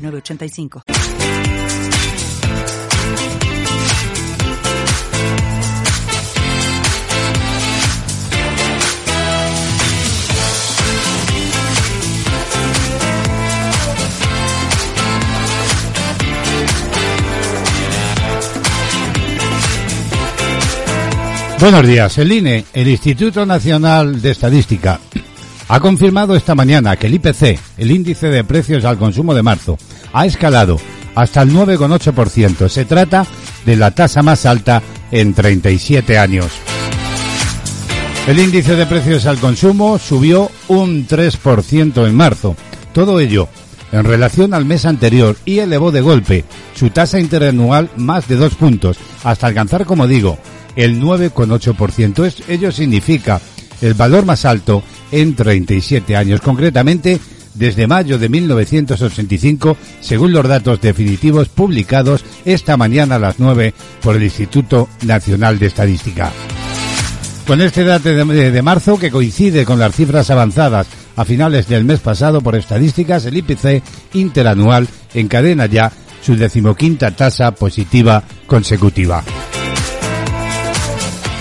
906985. Buenos días. El INE, el Instituto Nacional de Estadística, ha confirmado esta mañana que el IPC, el índice de precios al consumo de marzo, ha escalado hasta el 9,8%. Se trata de la tasa más alta en 37 años. El índice de precios al consumo subió un 3% en marzo. Todo ello en relación al mes anterior y elevó de golpe su tasa interanual más de dos puntos, hasta alcanzar, como digo, el 9,8%. Ello significa el valor más alto en 37 años, concretamente desde mayo de 1985, según los datos definitivos publicados esta mañana a las 9 por el Instituto Nacional de Estadística. Con este dato de, de marzo, que coincide con las cifras avanzadas a finales del mes pasado por estadísticas, el IPC interanual encadena ya su decimoquinta tasa positiva consecutiva.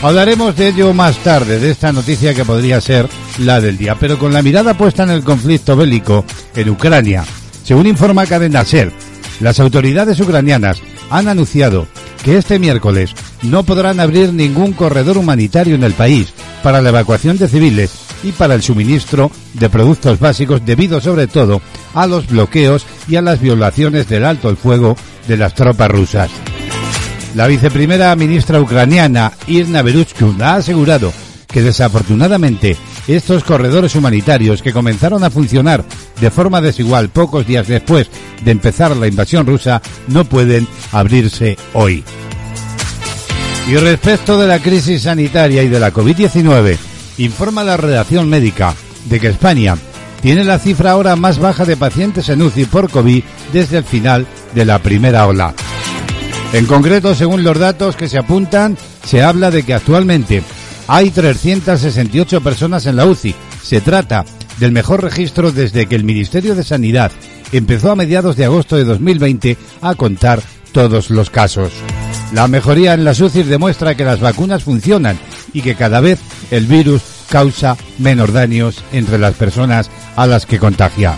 Hablaremos de ello más tarde, de esta noticia que podría ser la del día, pero con la mirada puesta en el conflicto bélico en Ucrania. Según informa Cadena Ser, las autoridades ucranianas han anunciado que este miércoles no podrán abrir ningún corredor humanitario en el país para la evacuación de civiles y para el suministro de productos básicos debido sobre todo a los bloqueos y a las violaciones del alto el fuego de las tropas rusas. La viceprimera ministra ucraniana Irna Beruchkun ha asegurado que desafortunadamente estos corredores humanitarios que comenzaron a funcionar de forma desigual pocos días después de empezar la invasión rusa no pueden abrirse hoy. Y respecto de la crisis sanitaria y de la COVID-19, informa la redacción médica de que España tiene la cifra ahora más baja de pacientes en UCI por COVID desde el final de la primera ola. En concreto, según los datos que se apuntan, se habla de que actualmente hay 368 personas en la UCI. Se trata del mejor registro desde que el Ministerio de Sanidad empezó a mediados de agosto de 2020 a contar todos los casos. La mejoría en las UCI demuestra que las vacunas funcionan y que cada vez el virus causa menos daños entre las personas a las que contagia.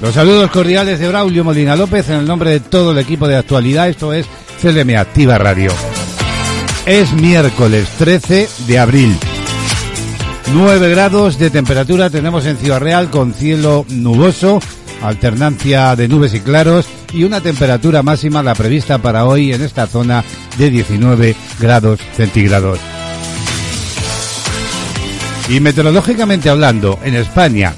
Los saludos cordiales de Braulio Molina López en el nombre de todo el equipo de actualidad. Esto es CLM Activa Radio. Es miércoles 13 de abril. 9 grados de temperatura tenemos en Ciudad Real con cielo nuboso, alternancia de nubes y claros y una temperatura máxima la prevista para hoy en esta zona de 19 grados centígrados. Y meteorológicamente hablando, en España,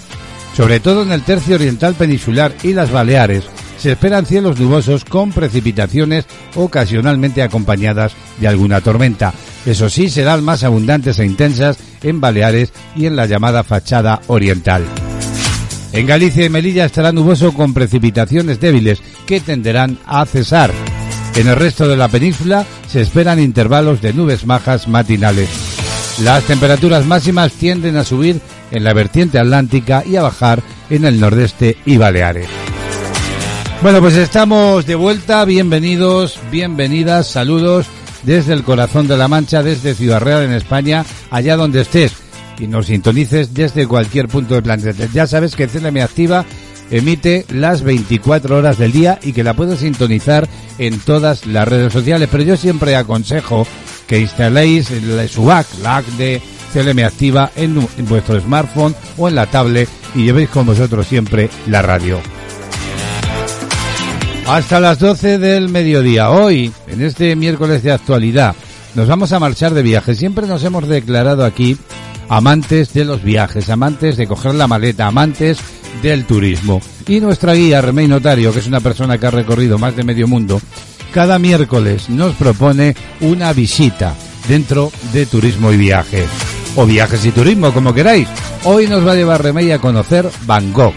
sobre todo en el tercio oriental peninsular y las Baleares, se esperan cielos nubosos con precipitaciones ocasionalmente acompañadas de alguna tormenta. Eso sí, serán más abundantes e intensas en Baleares y en la llamada fachada oriental. En Galicia y Melilla estará nuboso con precipitaciones débiles que tenderán a cesar. En el resto de la península se esperan intervalos de nubes majas matinales. Las temperaturas máximas tienden a subir en la vertiente atlántica y a bajar en el nordeste y Baleares. Bueno, pues estamos de vuelta, bienvenidos, bienvenidas, saludos desde el corazón de la Mancha, desde Ciudad Real en España, allá donde estés y nos sintonices desde cualquier punto del planeta. Ya sabes que CLM Activa emite las 24 horas del día y que la puedes sintonizar en todas las redes sociales, pero yo siempre aconsejo que instaléis su app, la app de CLM Activa en, vuestro smartphone o en la tablet y llevéis con vosotros siempre la radio. Hasta las 12 del mediodía. Hoy, en este miércoles de actualidad, nos vamos a marchar de viaje. Siempre nos hemos declarado aquí amantes de los viajes, amantes de coger la maleta, amantes del turismo. Y nuestra guía, Remey Notario, que es una persona que ha recorrido más de medio mundo, cada miércoles nos propone una visita dentro de turismo y viajes. O viajes y turismo, como queráis. Hoy nos va a llevar Remey a conocer Bangkok.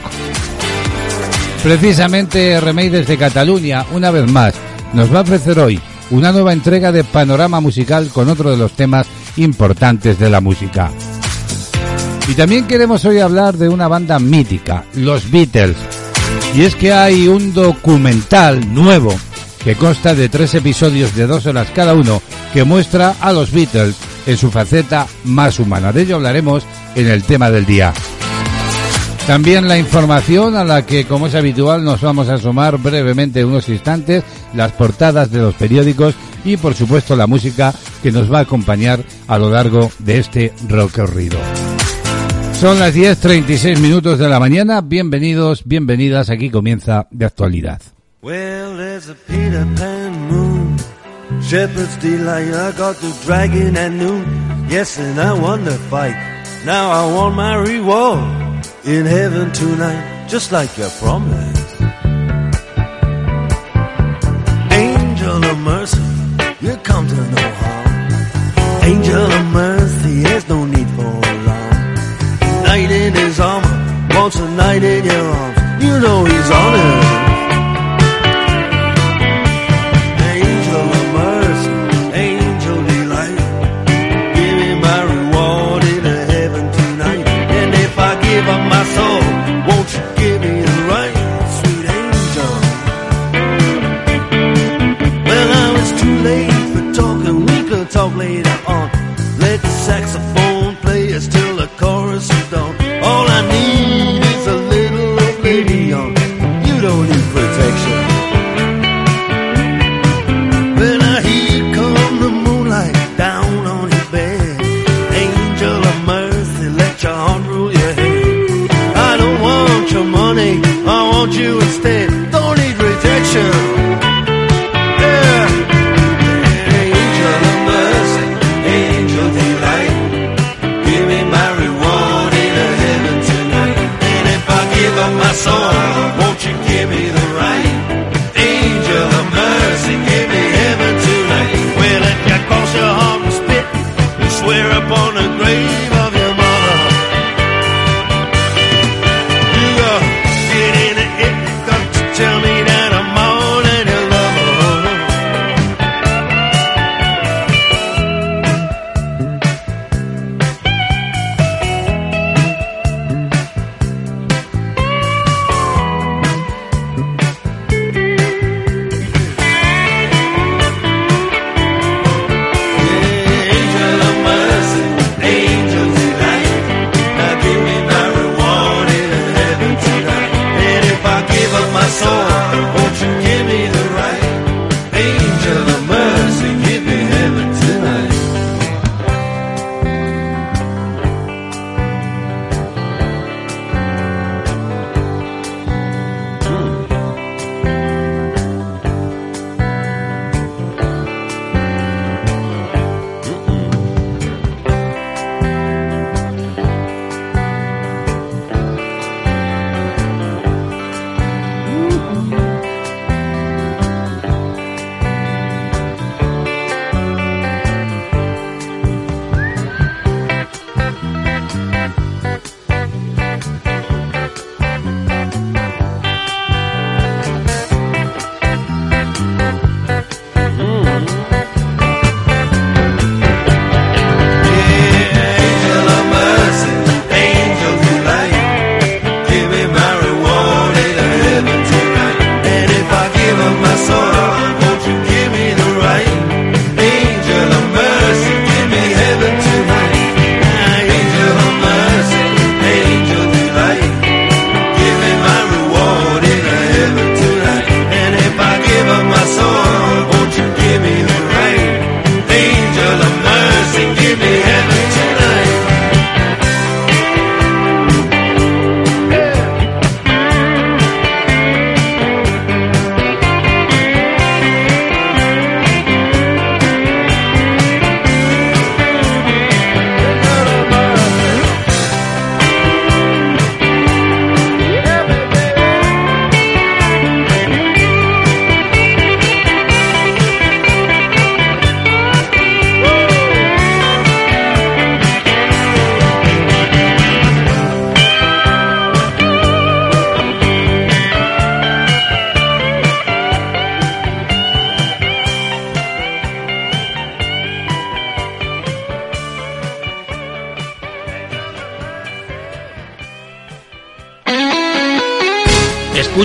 Precisamente Remey desde Cataluña, una vez más, nos va a ofrecer hoy una nueva entrega de panorama musical con otro de los temas importantes de la música. Y también queremos hoy hablar de una banda mítica, los Beatles. Y es que hay un documental nuevo que consta de tres episodios de dos horas cada uno que muestra a los Beatles en su faceta más humana. De ello hablaremos en el tema del día. También la información a la que, como es habitual, nos vamos a asomar brevemente unos instantes, las portadas de los periódicos y, por supuesto, la música que nos va a acompañar a lo largo de este recorrido. Son las 10.36 minutos de la mañana. Bienvenidos, bienvenidas. Aquí comienza de actualidad. Shepherd's delight. I got the dragon at noon. Yes, and I won the fight. Now I want my reward in heaven tonight, just like your promise. Angel of mercy, you come to no harm. Angel of mercy, there's no need for alarm. Knight in his armor, wants a knight in your arms. You know he's on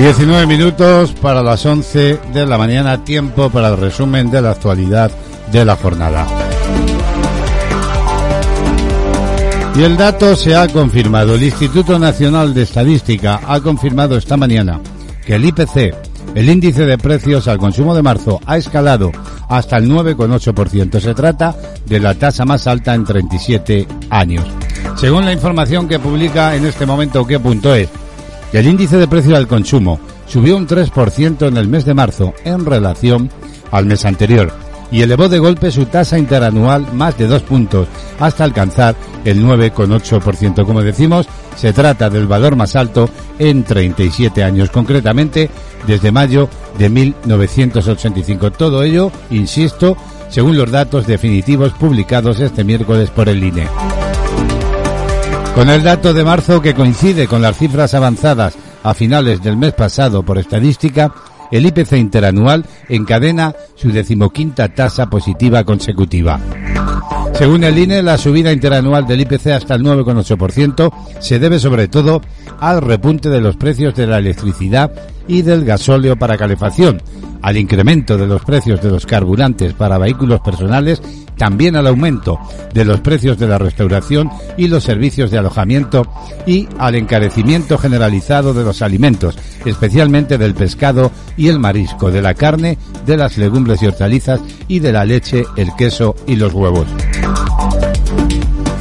Diecinueve minutos para las once de la mañana, tiempo para el resumen de la actualidad de la jornada. Y el dato se ha confirmado. El Instituto Nacional de Estadística ha confirmado esta mañana que el IPC, el índice de precios al consumo de marzo, ha escalado hasta el 9,8%. Se trata de la tasa más alta en 37 años. Según la información que publica en este momento qué.es, el índice de precios al consumo subió un 3% en el mes de marzo en relación al mes anterior y elevó de golpe su tasa interanual más de dos puntos hasta alcanzar el 9,8%. Como decimos, se trata del valor más alto en 37 años, concretamente desde mayo de 1985. Todo ello, insisto, según los datos definitivos publicados este miércoles por el INE. Con el dato de marzo que coincide con las cifras avanzadas a finales del mes pasado por estadística, el IPC interanual encadena su decimoquinta tasa positiva consecutiva. Según el INE, la subida interanual del IPC hasta el 9,8% se debe sobre todo al repunte de los precios de la electricidad y del gasóleo para calefacción, al incremento de los precios de los carburantes para vehículos personales, también al aumento de los precios de la restauración y los servicios de alojamiento y al encarecimiento generalizado de los alimentos, especialmente del pescado y el marisco, de la carne, de las legumbres y hortalizas y de la leche, el queso y los huevos.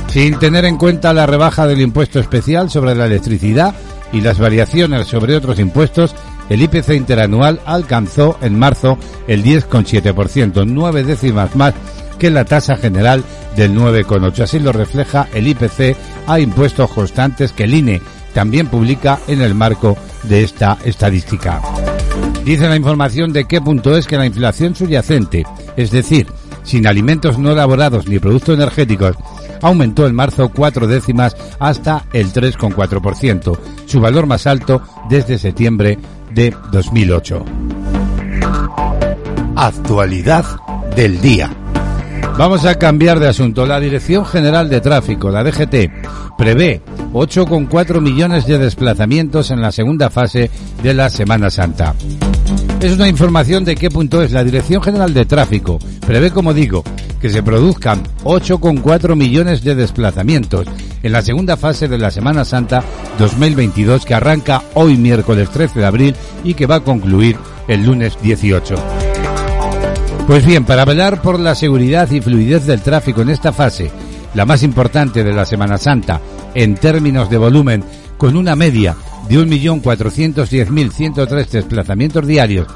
Sin tener en cuenta la rebaja del impuesto especial sobre la electricidad y las variaciones sobre otros impuestos, el IPC interanual alcanzó en marzo el 10,7%, nueve décimas más que la tasa general del 9,8%. Así lo refleja el IPC a impuestos constantes que el INE también publica en el marco de esta estadística. Dice la información de qué punto es que la inflación subyacente, es decir, sin alimentos no elaborados ni productos energéticos, aumentó en marzo cuatro décimas hasta el 3,4%, su valor más alto desde septiembre de 2008. Actualidad del día. Vamos a cambiar de asunto. La Dirección General de Tráfico, la DGT, prevé 8,4 millones de desplazamientos en la segunda fase de la Semana Santa. Es una información de qué punto es la Dirección General de Tráfico. Prevé, como digo, que se produzcan 8,4 millones de desplazamientos en la segunda fase de la Semana Santa 2022 que arranca hoy miércoles 13 de abril y que va a concluir el lunes 18. Pues bien, para velar por la seguridad y fluidez del tráfico en esta fase, la más importante de la Semana Santa en términos de volumen, con una media de 1.410.103 desplazamientos diarios,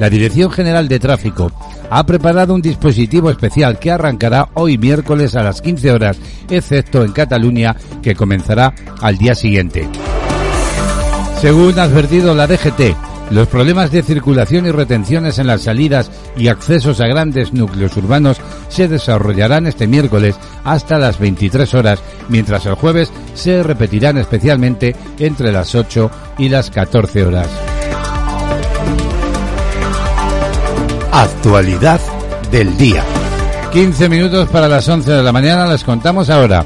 la Dirección General de Tráfico ha preparado un dispositivo especial que arrancará hoy miércoles a las 15 horas, excepto en Cataluña, que comenzará al día siguiente. Según ha advertido la DGT, los problemas de circulación y retenciones en las salidas y accesos a grandes núcleos urbanos se desarrollarán este miércoles hasta las 23 horas, mientras el jueves se repetirán especialmente entre las 8 y las 14 horas. Actualidad del día. 15 minutos para las 11 de la mañana les contamos ahora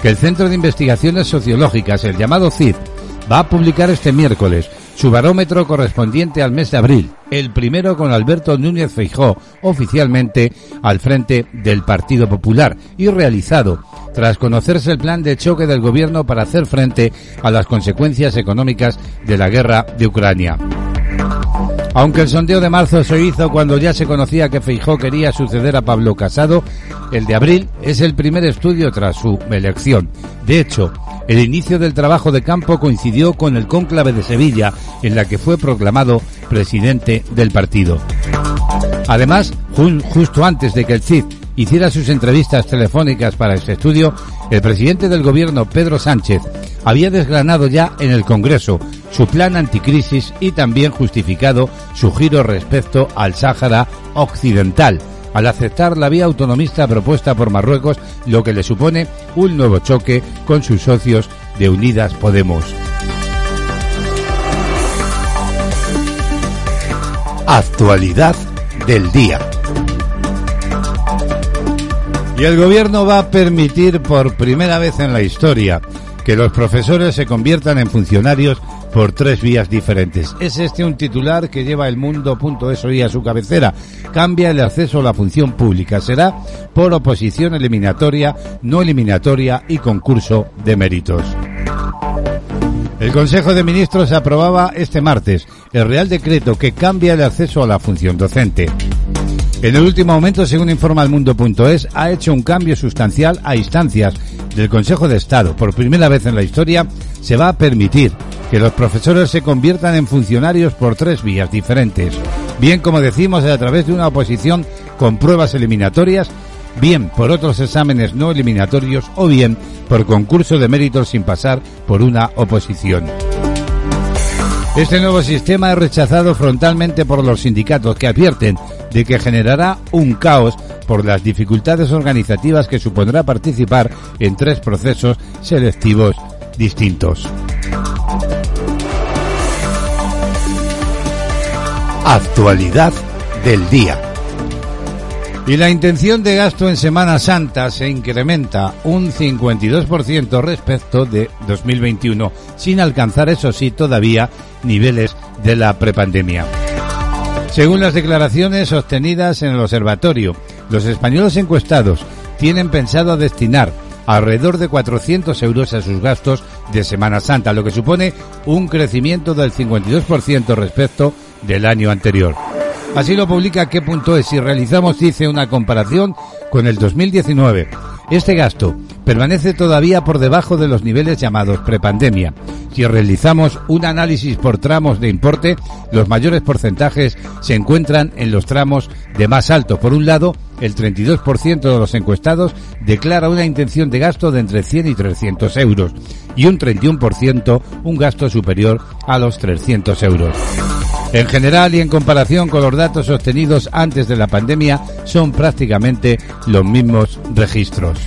que el Centro de Investigaciones Sociológicas, el llamado CID, va a publicar este miércoles su barómetro correspondiente al mes de abril, el primero con Alberto Núñez Feijó, oficialmente al frente del Partido Popular y realizado tras conocerse el plan de choque del gobierno para hacer frente a las consecuencias económicas de la guerra de Ucrania. Aunque el sondeo de marzo se hizo cuando ya se conocía que Feijó quería suceder a Pablo Casado, el de abril es el primer estudio tras su elección. De hecho, el inicio del trabajo de campo coincidió con el cónclave de Sevilla, en la que fue proclamado presidente del partido. Además, justo antes de que el CID hiciera sus entrevistas telefónicas para este estudio, el presidente del gobierno, Pedro Sánchez, había desgranado ya en el Congreso su plan anticrisis y también justificado su giro respecto al Sáhara Occidental, al aceptar la vía autonomista propuesta por Marruecos, lo que le supone un nuevo choque con sus socios de Unidas Podemos. Actualidad del día. Y el gobierno va a permitir por primera vez en la historia que los profesores se conviertan en funcionarios por tres vías diferentes. Es este un titular que lleva el mundo.es hoy a su cabecera. Cambia el acceso a la función pública. Será por oposición eliminatoria, no eliminatoria y concurso de méritos. El Consejo de Ministros aprobaba este martes el Real Decreto que cambia el acceso a la función docente. En el último momento, según informa el mundo.es, ha hecho un cambio sustancial a instancias del Consejo de Estado. Por primera vez en la historia se va a permitir que los profesores se conviertan en funcionarios por tres vías diferentes. Bien, como decimos, a través de una oposición con pruebas eliminatorias bien por otros exámenes no eliminatorios o bien por concurso de méritos sin pasar por una oposición. Este nuevo sistema es rechazado frontalmente por los sindicatos que advierten de que generará un caos por las dificultades organizativas que supondrá participar en tres procesos selectivos distintos. Actualidad del día. Y la intención de gasto en Semana Santa se incrementa un 52% respecto de 2021, sin alcanzar, eso sí, todavía niveles de la prepandemia. Según las declaraciones obtenidas en el observatorio, los españoles encuestados tienen pensado destinar alrededor de 400 euros a sus gastos de Semana Santa, lo que supone un crecimiento del 52% respecto del año anterior. Así lo publica qué punto es si realizamos, dice, una comparación con el 2019. Este gasto permanece todavía por debajo de los niveles llamados prepandemia. Si realizamos un análisis por tramos de importe, los mayores porcentajes se encuentran en los tramos de más alto. Por un lado, el 32% de los encuestados declara una intención de gasto de entre 100 y 300 euros y un 31% un gasto superior a los 300 euros. En general y en comparación con los datos obtenidos antes de la pandemia, son prácticamente los mismos registros.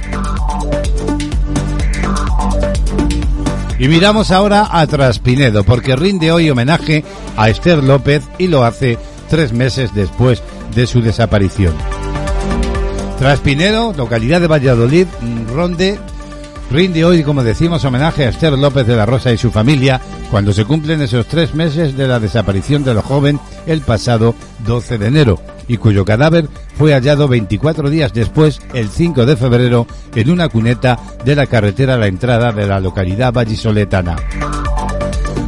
Y miramos ahora a Traspinedo, porque rinde hoy homenaje a Esther López y lo hace tres meses después de su desaparición. Traspinedo, localidad de Valladolid, Ronde, rinde hoy, como decimos, homenaje a Esther López de la Rosa y su familia cuando se cumplen esos tres meses de la desaparición de la joven el pasado 12 de enero y cuyo cadáver fue hallado 24 días después, el 5 de febrero, en una cuneta de la carretera a la entrada de la localidad vallisoletana.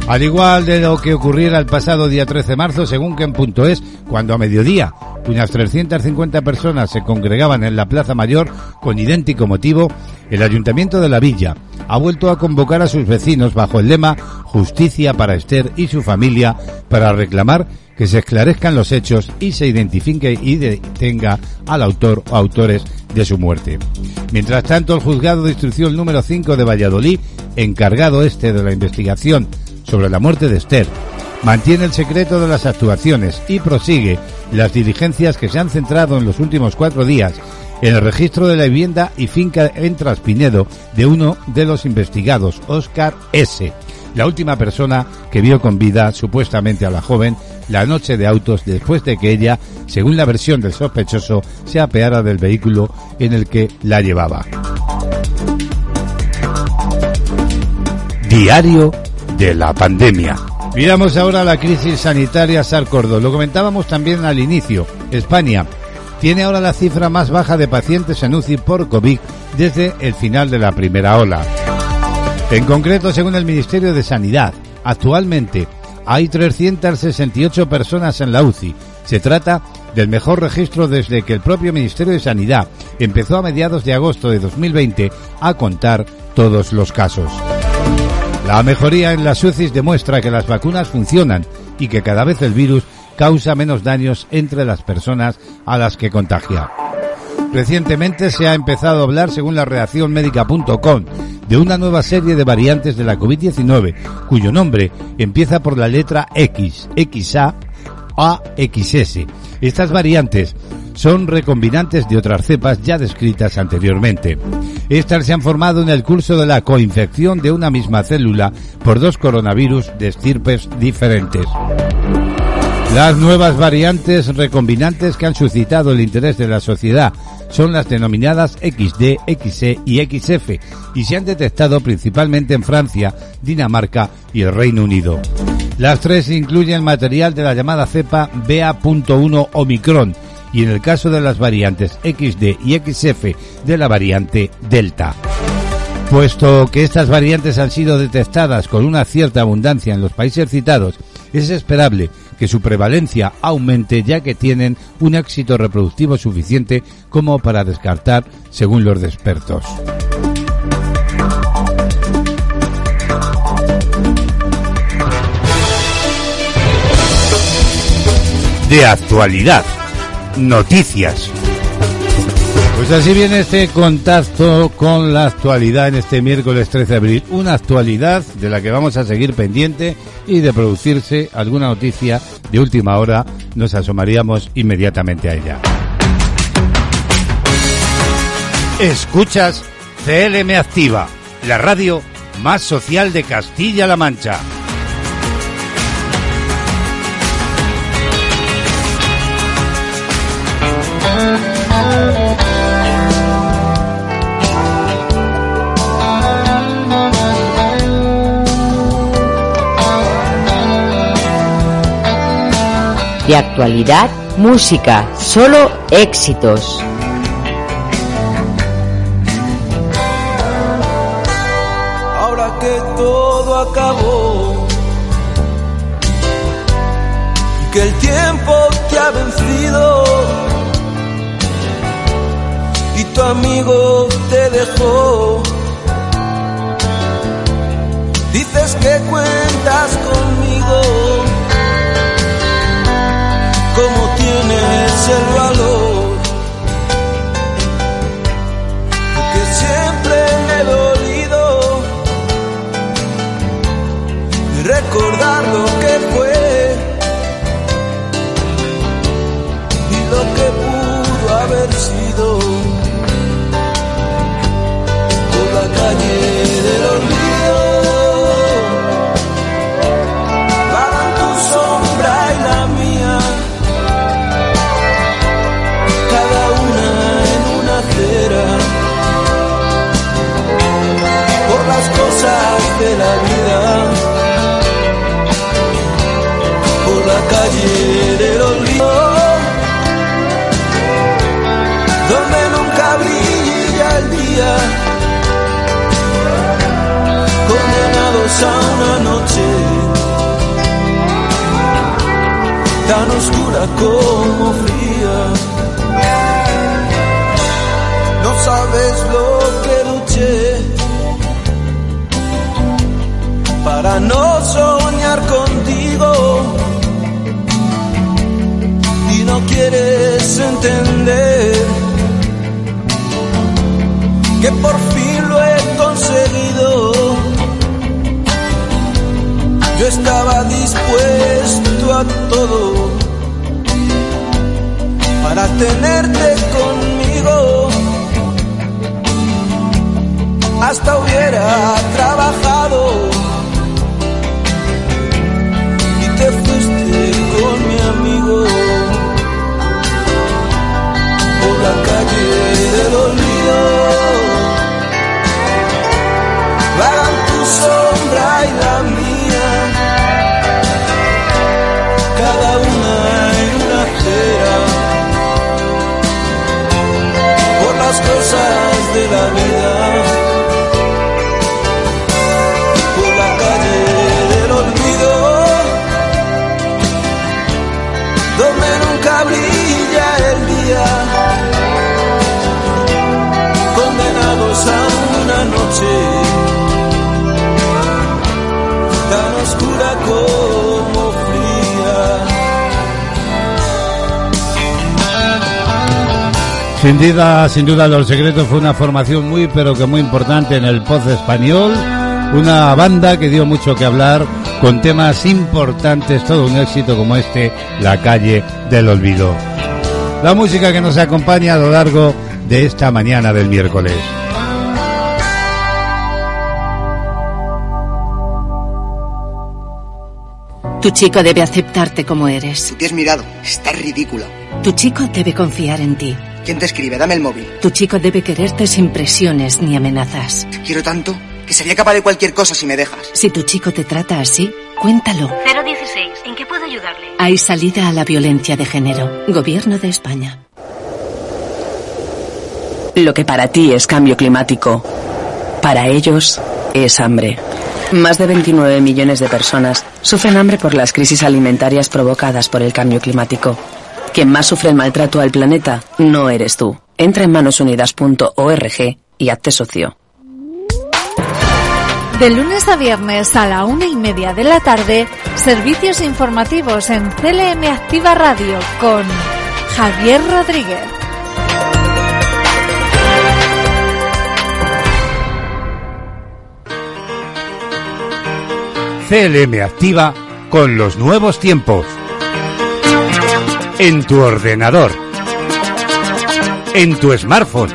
Al igual de lo que ocurriera el pasado día 13 de marzo, según que punto es, cuando a mediodía unas 350 personas se congregaban en la Plaza Mayor con idéntico motivo, el Ayuntamiento de la Villa ha vuelto a convocar a sus vecinos bajo el lema Justicia para Esther y su familia para reclamar que se esclarezcan los hechos y se identifique y detenga al autor o autores de su muerte. Mientras tanto, el juzgado de instrucción número 5 de Valladolid, encargado este de la investigación sobre la muerte de Esther, mantiene el secreto de las actuaciones y prosigue las diligencias que se han centrado en los últimos cuatro días en el registro de la vivienda y finca en Traspinedo de uno de los investigados, Oscar S., la última persona que vio con vida supuestamente a la joven la noche de autos después de que ella, según la versión del sospechoso, se apeara del vehículo en el que la llevaba. Diario de la pandemia. Miramos ahora la crisis sanitaria Sarcordo. Lo comentábamos también al inicio. España tiene ahora la cifra más baja de pacientes en UCI por COVID desde el final de la primera ola. En concreto, según el Ministerio de Sanidad, actualmente hay 368 personas en la UCI. Se trata del mejor registro desde que el propio Ministerio de Sanidad empezó a mediados de agosto de 2020 a contar todos los casos. La mejoría en las UCI demuestra que las vacunas funcionan y que cada vez el virus causa menos daños entre las personas a las que contagia. Recientemente se ha empezado a hablar, según la reacción médica.com, de una nueva serie de variantes de la COVID-19, cuyo nombre empieza por la letra X, XA, AXS. Estas variantes son recombinantes de otras cepas ya descritas anteriormente. Estas se han formado en el curso de la coinfección de una misma célula por dos coronavirus de estirpes diferentes. Las nuevas variantes recombinantes que han suscitado el interés de la sociedad son las denominadas XD, XE y XF y se han detectado principalmente en Francia, Dinamarca y el Reino Unido. Las tres incluyen material de la llamada cepa BA.1 Omicron y en el caso de las variantes XD y XF de la variante Delta. Puesto que estas variantes han sido detectadas con una cierta abundancia en los países citados, es esperable que su prevalencia aumente ya que tienen un éxito reproductivo suficiente como para descartar, según los expertos. De actualidad. Noticias. Pues así viene este contacto con la actualidad en este miércoles 13 de abril. Una actualidad de la que vamos a seguir pendiente y de producirse alguna noticia de última hora nos asomaríamos inmediatamente a ella. Escuchas CLM Activa, la radio más social de Castilla-La Mancha. De actualidad, música, solo éxitos. Ahora que todo acabó y que el tiempo te ha vencido y tu amigo te dejó. Dices que cuentas conmigo, tienes el tan oscura como fría. No sabes lo que luché para no soñar contigo y no quieres entender que por fin lo he conseguido. Yo estaba dispuesto todo para tenerte conmigo. Hasta hubiera trabajado y te fuiste con mi amigo por la calle del olvido. Sin duda, sin duda, Los Secretos fue una formación muy, pero que muy importante en el pop español. Una banda que dio mucho que hablar con temas importantes, todo un éxito como este, La calle del olvido. La música que nos acompaña a lo largo de esta mañana del miércoles. Tu chico debe aceptarte como eres. Tú te has mirado. Estás ridícula. Tu chico debe confiar en ti. ¿Quién te escribe? Dame el móvil. Tu chico debe quererte sin presiones ni amenazas. Te quiero tanto que sería capaz de cualquier cosa si me dejas. Si tu chico te trata así, cuéntalo. 016. ¿En qué puedo ayudarle? Hay salida a la violencia de género. Gobierno de España. Lo que para ti es cambio climático, para ellos es hambre. Más de 29 millones de personas sufren hambre por las crisis alimentarias provocadas por el cambio climático. Quien más sufre el maltrato al planeta no eres tú. Entra en manosunidas.org y hazte socio. De lunes a viernes a la una y media de la tarde, servicios informativos en CLM Activa Radio con Javier Rodríguez. CLM activa con los nuevos tiempos. En tu ordenador. En tu smartphone.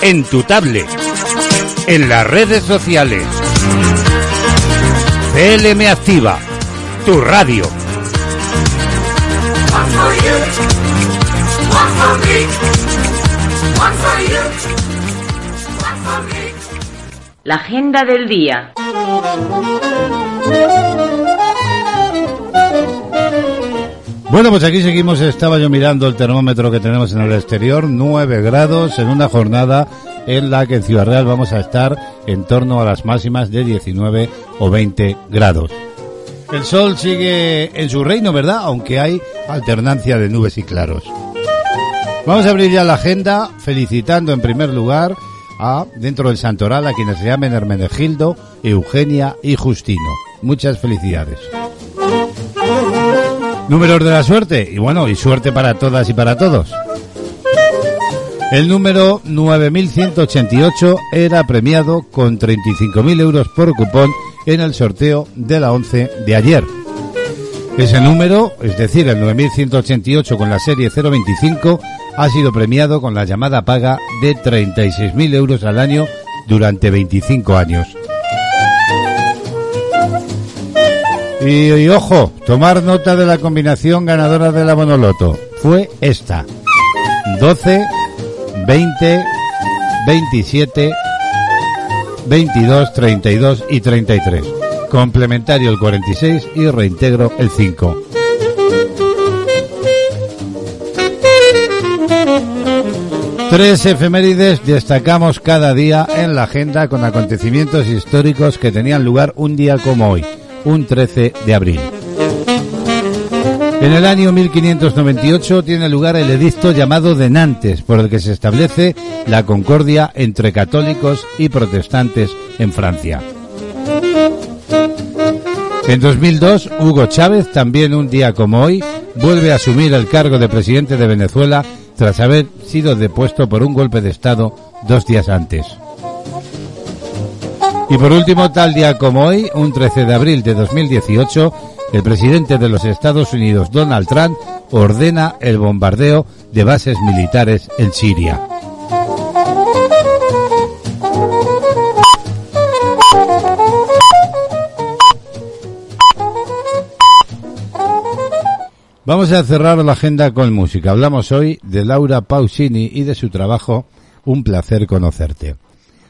En tu tablet. En las redes sociales. CLM activa. Tu radio. La agenda del día. Bueno, pues aquí seguimos. Estaba yo mirando el termómetro que tenemos en el exterior, 9 grados en una jornada en la que en Ciudad Real vamos a estar en torno a las máximas de 19 o 20 grados. El sol sigue en su reino, ¿verdad? Aunque hay alternancia de nubes y claros. Vamos a abrir ya la agenda felicitando en primer lugar a, dentro del Santoral, a quienes se llamen Hermenegildo, Eugenia y Justino. Muchas felicidades. Números de la suerte. Y bueno, y suerte para todas y para todos. El número 9188 era premiado con 35.000 euros por cupón en el sorteo de la 11 de ayer. Ese número, es decir, el 9188 con la serie 025, ha sido premiado con la llamada paga de 36.000 euros al año durante 25 años. Y, ojo, tomar nota de la combinación ganadora de la Bonoloto. Fue esta. 12, 20, 27, 22, 32 y 33. Complementario el 46 y reintegro el 5. Tres efemérides destacamos cada día en la agenda con acontecimientos históricos que tenían lugar un día como hoy, un 13 de abril. En el año 1598 tiene lugar el edicto llamado de Nantes, por el que se establece la concordia entre católicos y protestantes en Francia. En 2002, Hugo Chávez, también un día como hoy, vuelve a asumir el cargo de presidente de Venezuela tras haber sido depuesto por un golpe de Estado dos días antes. Y por último, tal día como hoy, un 13 de abril de 2018, el presidente de los Estados Unidos, Donald Trump, ordena el bombardeo de bases militares en Siria. Vamos a cerrar la agenda con música. Hablamos hoy de Laura Pausini y de su trabajo Un placer conocerte.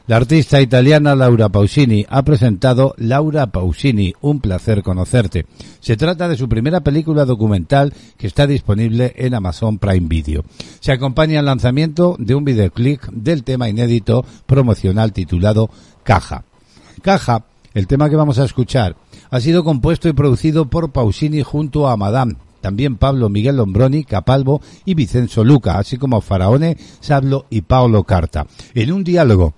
La artista italiana Laura Pausini ha presentado Laura Pausini, un placer conocerte. Se trata de su primera película documental que está disponible en Amazon Prime Video. Se acompaña el lanzamiento de un videoclip del tema inédito promocional titulado Caja. Caja, el tema que vamos a escuchar, ha sido compuesto y producido por Pausini junto a Madame, también Pablo Miguel Lombroni, Capalvo y Vicenzo Luca, así como Faraone, Sablo y Paolo Carta. En un diálogo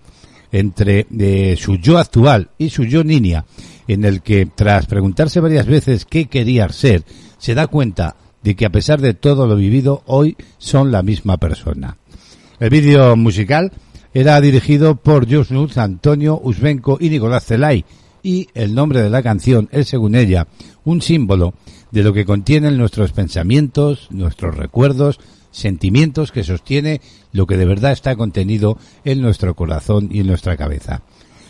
entre eh, su yo actual y su yo niña, en el que, tras preguntarse varias veces qué quería ser, se da cuenta de que a pesar de todo lo vivido, hoy son la misma persona. El vídeo musical era dirigido por Just Nuts, Antonio Usbenko y Nicolás Zelay y el nombre de la canción es, según ella, un símbolo de lo que contienen nuestros pensamientos, nuestros recuerdos, sentimientos que sostiene lo que de verdad está contenido en nuestro corazón y en nuestra cabeza.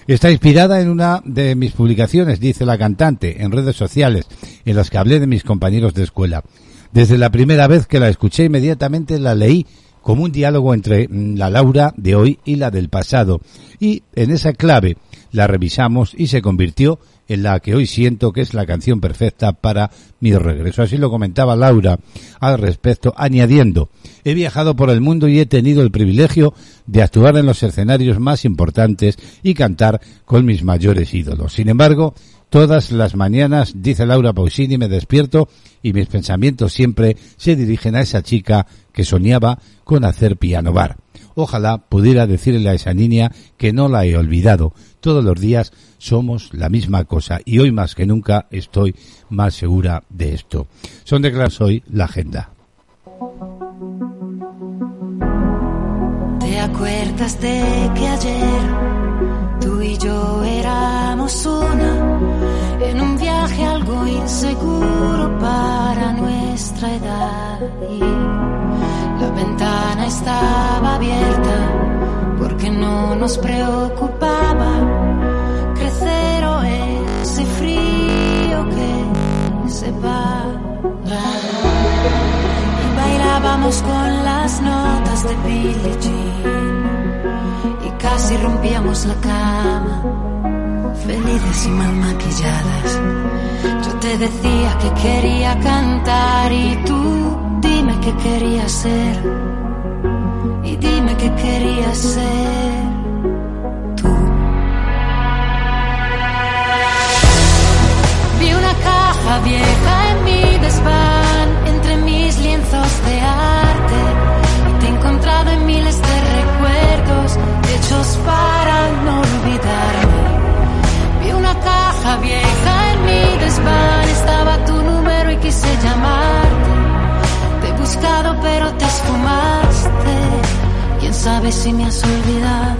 Está inspirada en una de mis publicaciones, dice la cantante, en redes sociales, en las que hablé de mis compañeros de escuela. Desde la primera vez que la escuché, inmediatamente la leí como un diálogo entre mm, la Laura de hoy y la del pasado. Y en esa clave la revisamos y se convirtió en la que hoy siento que es la canción perfecta para mi regreso. Así lo comentaba Laura al respecto, añadiendo, he viajado por el mundo y he tenido el privilegio de actuar en los escenarios más importantes y cantar con mis mayores ídolos. Sin embargo, todas las mañanas, dice Laura Pausini, me despierto y mis pensamientos siempre se dirigen a esa chica que soñaba con hacer piano bar. Ojalá pudiera decirle a esa niña que no la he olvidado. Todos los días somos la misma cosa y hoy más que nunca estoy más segura de esto. Son declaraciones hoy la agenda. ¿Te acuerdas de que ayer tú y yo éramos una en un viaje algo inseguro para nuestra edad? Y la ventana estaba abierta porque no nos preocupaba crecer ese frío que se va. Y bailábamos con las notas de Billie Jean y casi rompíamos la cama, felices y mal maquilladas. Yo te decía que quería cantar y tú qué querías ser y dime qué querías ser. Vi una caja vieja en mi desván, entre mis lienzos de arte. Y te he encontrado en miles de recuerdos, hechos para no olvidarme. Vi una caja vieja en mi desván, estaba tu número y quise llamarte. Buscado pero te esfumaste. Quién sabe si me has olvidado.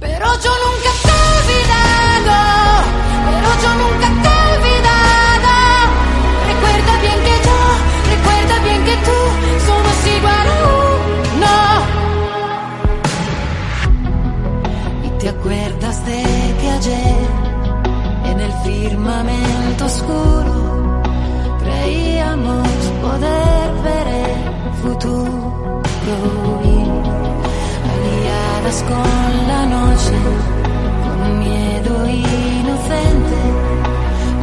Pero yo nunca te he olvidado. Pero yo nunca te he olvidado. Recuerda bien que yo, recuerda bien que tú somos igual a uno. Y te acuerdas de que ayer en el firmamento oscuro poder ver el futuro aliadas con la noche con miedo inocente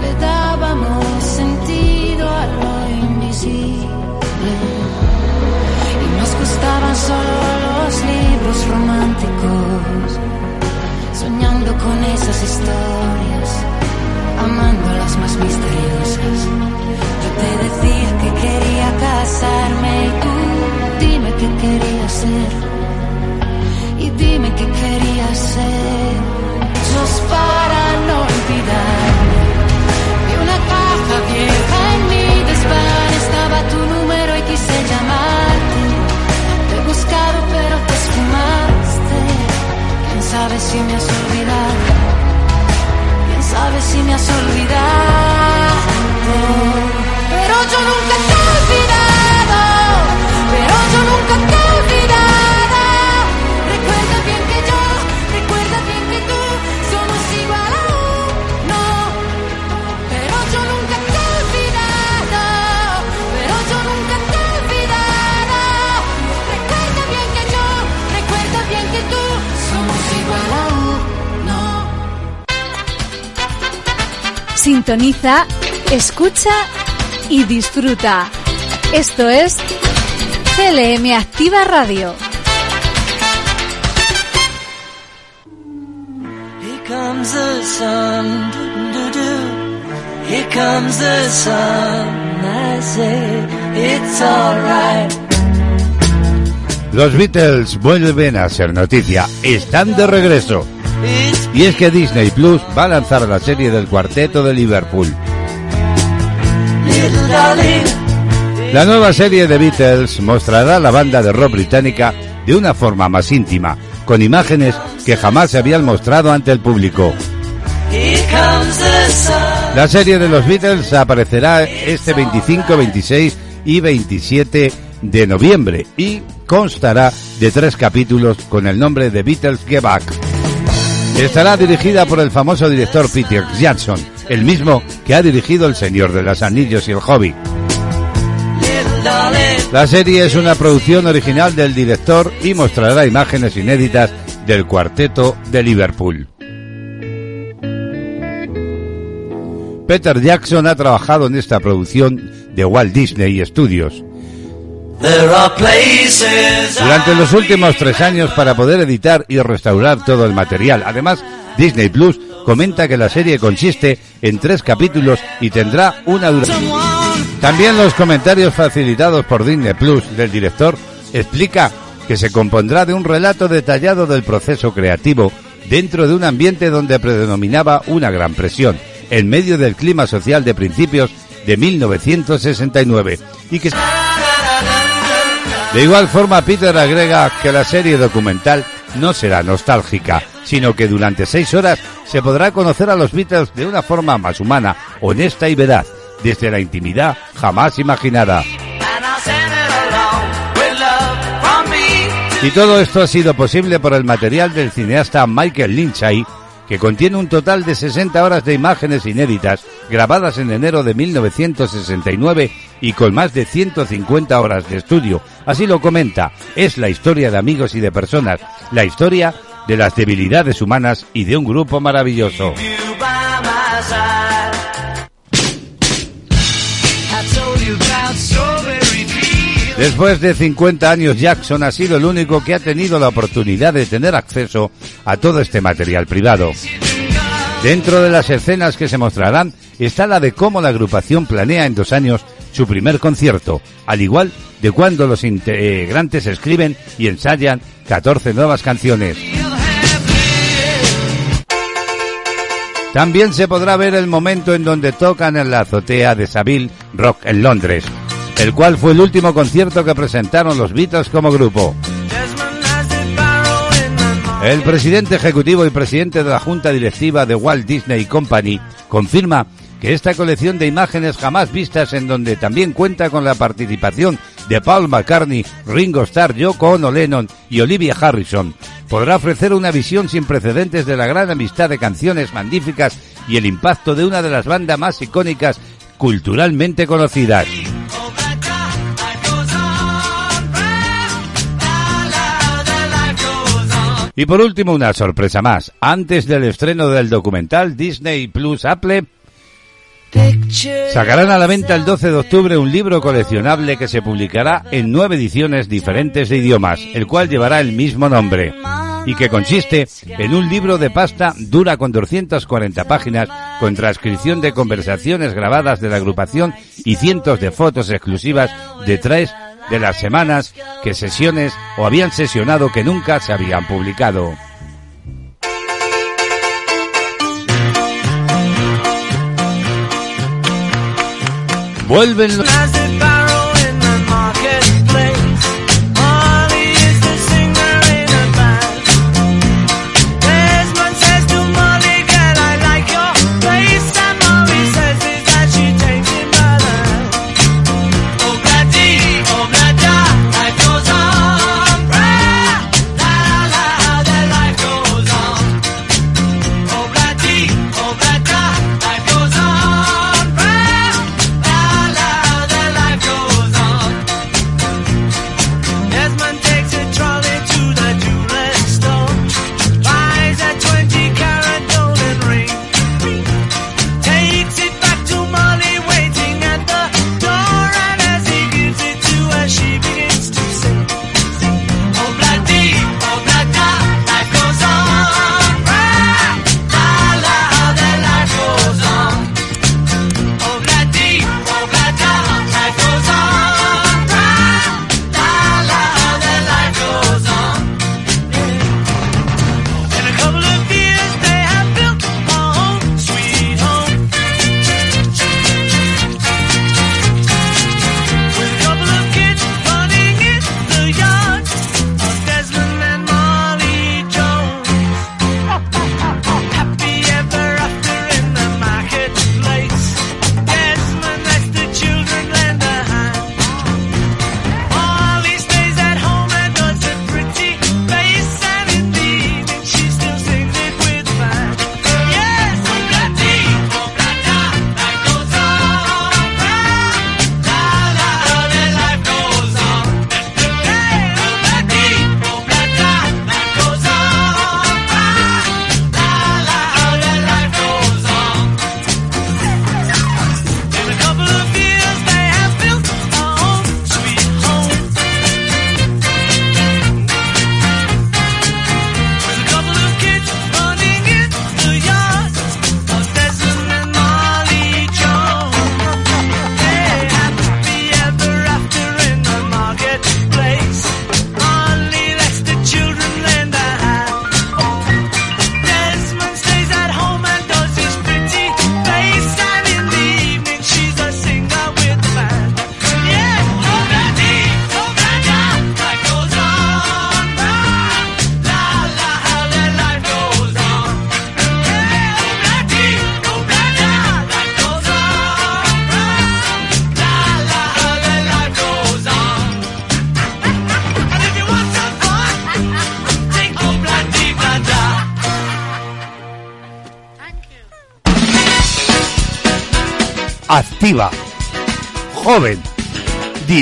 le dábamos sentido a lo invisible. Y nos gustaban solo los libros románticos soñando con esas historias amando las más misteriosas. Yo te decía que quería casarme Sintoniza, escucha y disfruta. Esto es CLM Activa Radio. Here comes the sun, doo-doo-doo. Here comes the sun. I say it's alright. Los Beatles vuelven a ser noticia, están de regreso. Y es que Disney Plus va a lanzar la serie del cuarteto de Liverpool. La nueva serie de Beatles mostrará la banda de rock británica de una forma más íntima, con imágenes que jamás se habían mostrado ante el público. La serie de los Beatles aparecerá este 25, 26 y 27 de noviembre y constará de tres capítulos con el nombre de Beatles Get Back. Estará dirigida por el famoso director Peter Jackson, el mismo que ha dirigido El Señor de los Anillos y El Hobby. La serie es una producción original del director y mostrará imágenes inéditas del cuarteto de Liverpool. Peter Jackson ha trabajado en esta producción de Walt Disney Studios. Durante los últimos tres años para poder editar y restaurar todo el material. Además, Disney Plus comenta que la serie consiste en tres capítulos y tendrá una duración. También los comentarios facilitados por Disney Plus del director explica que se compondrá de un relato detallado del proceso creativo dentro de un ambiente donde predominaba una gran presión, en medio del clima social de principios de 1969 y que de igual forma Peter agrega que la serie documental no será nostálgica, sino que durante seis horas se podrá conocer a los Beatles de una forma más humana, honesta y veraz, desde la intimidad jamás imaginada. Y todo esto ha sido posible por el material del cineasta Michael Lynchey, que contiene un total de 60 horas de imágenes inéditas grabadas en enero de 1969 y con más de 150 horas de estudio. Así lo comenta, es la historia de amigos y de personas, la historia de las debilidades humanas y de un grupo maravilloso. Después de 50 años, Jackson ha sido el único que ha tenido la oportunidad de tener acceso a todo este material privado. Dentro de las escenas que se mostrarán está la de cómo la agrupación planea en dos años su primer concierto, al igual de cuando los integrantes escriben y ensayan 14 nuevas canciones. También se podrá ver el momento en donde tocan en la azotea de Savile Rock en Londres, el cual fue el último concierto que presentaron los Beatles como grupo. El presidente ejecutivo y presidente de la junta directiva de Walt Disney Company confirma que esta colección de imágenes jamás vistas en donde también cuenta con la participación de Paul McCartney, Ringo Starr, Yoko Ono Lennon y Olivia Harrison podrá ofrecer una visión sin precedentes de la gran amistad de canciones magníficas y el impacto de una de las bandas más icónicas culturalmente conocidas. Y por último, una sorpresa más. Antes del estreno del documental Disney Plus Apple, sacarán a la venta el 12 de octubre un libro coleccionable que se publicará en nueve ediciones diferentes de idiomas, el cual llevará el mismo nombre y que consiste en un libro de pasta dura con 240 páginas con transcripción de conversaciones grabadas de la agrupación y cientos de fotos exclusivas de tres de las semanas que sesiones o habían sesionado que nunca se habían publicado. Vuelven.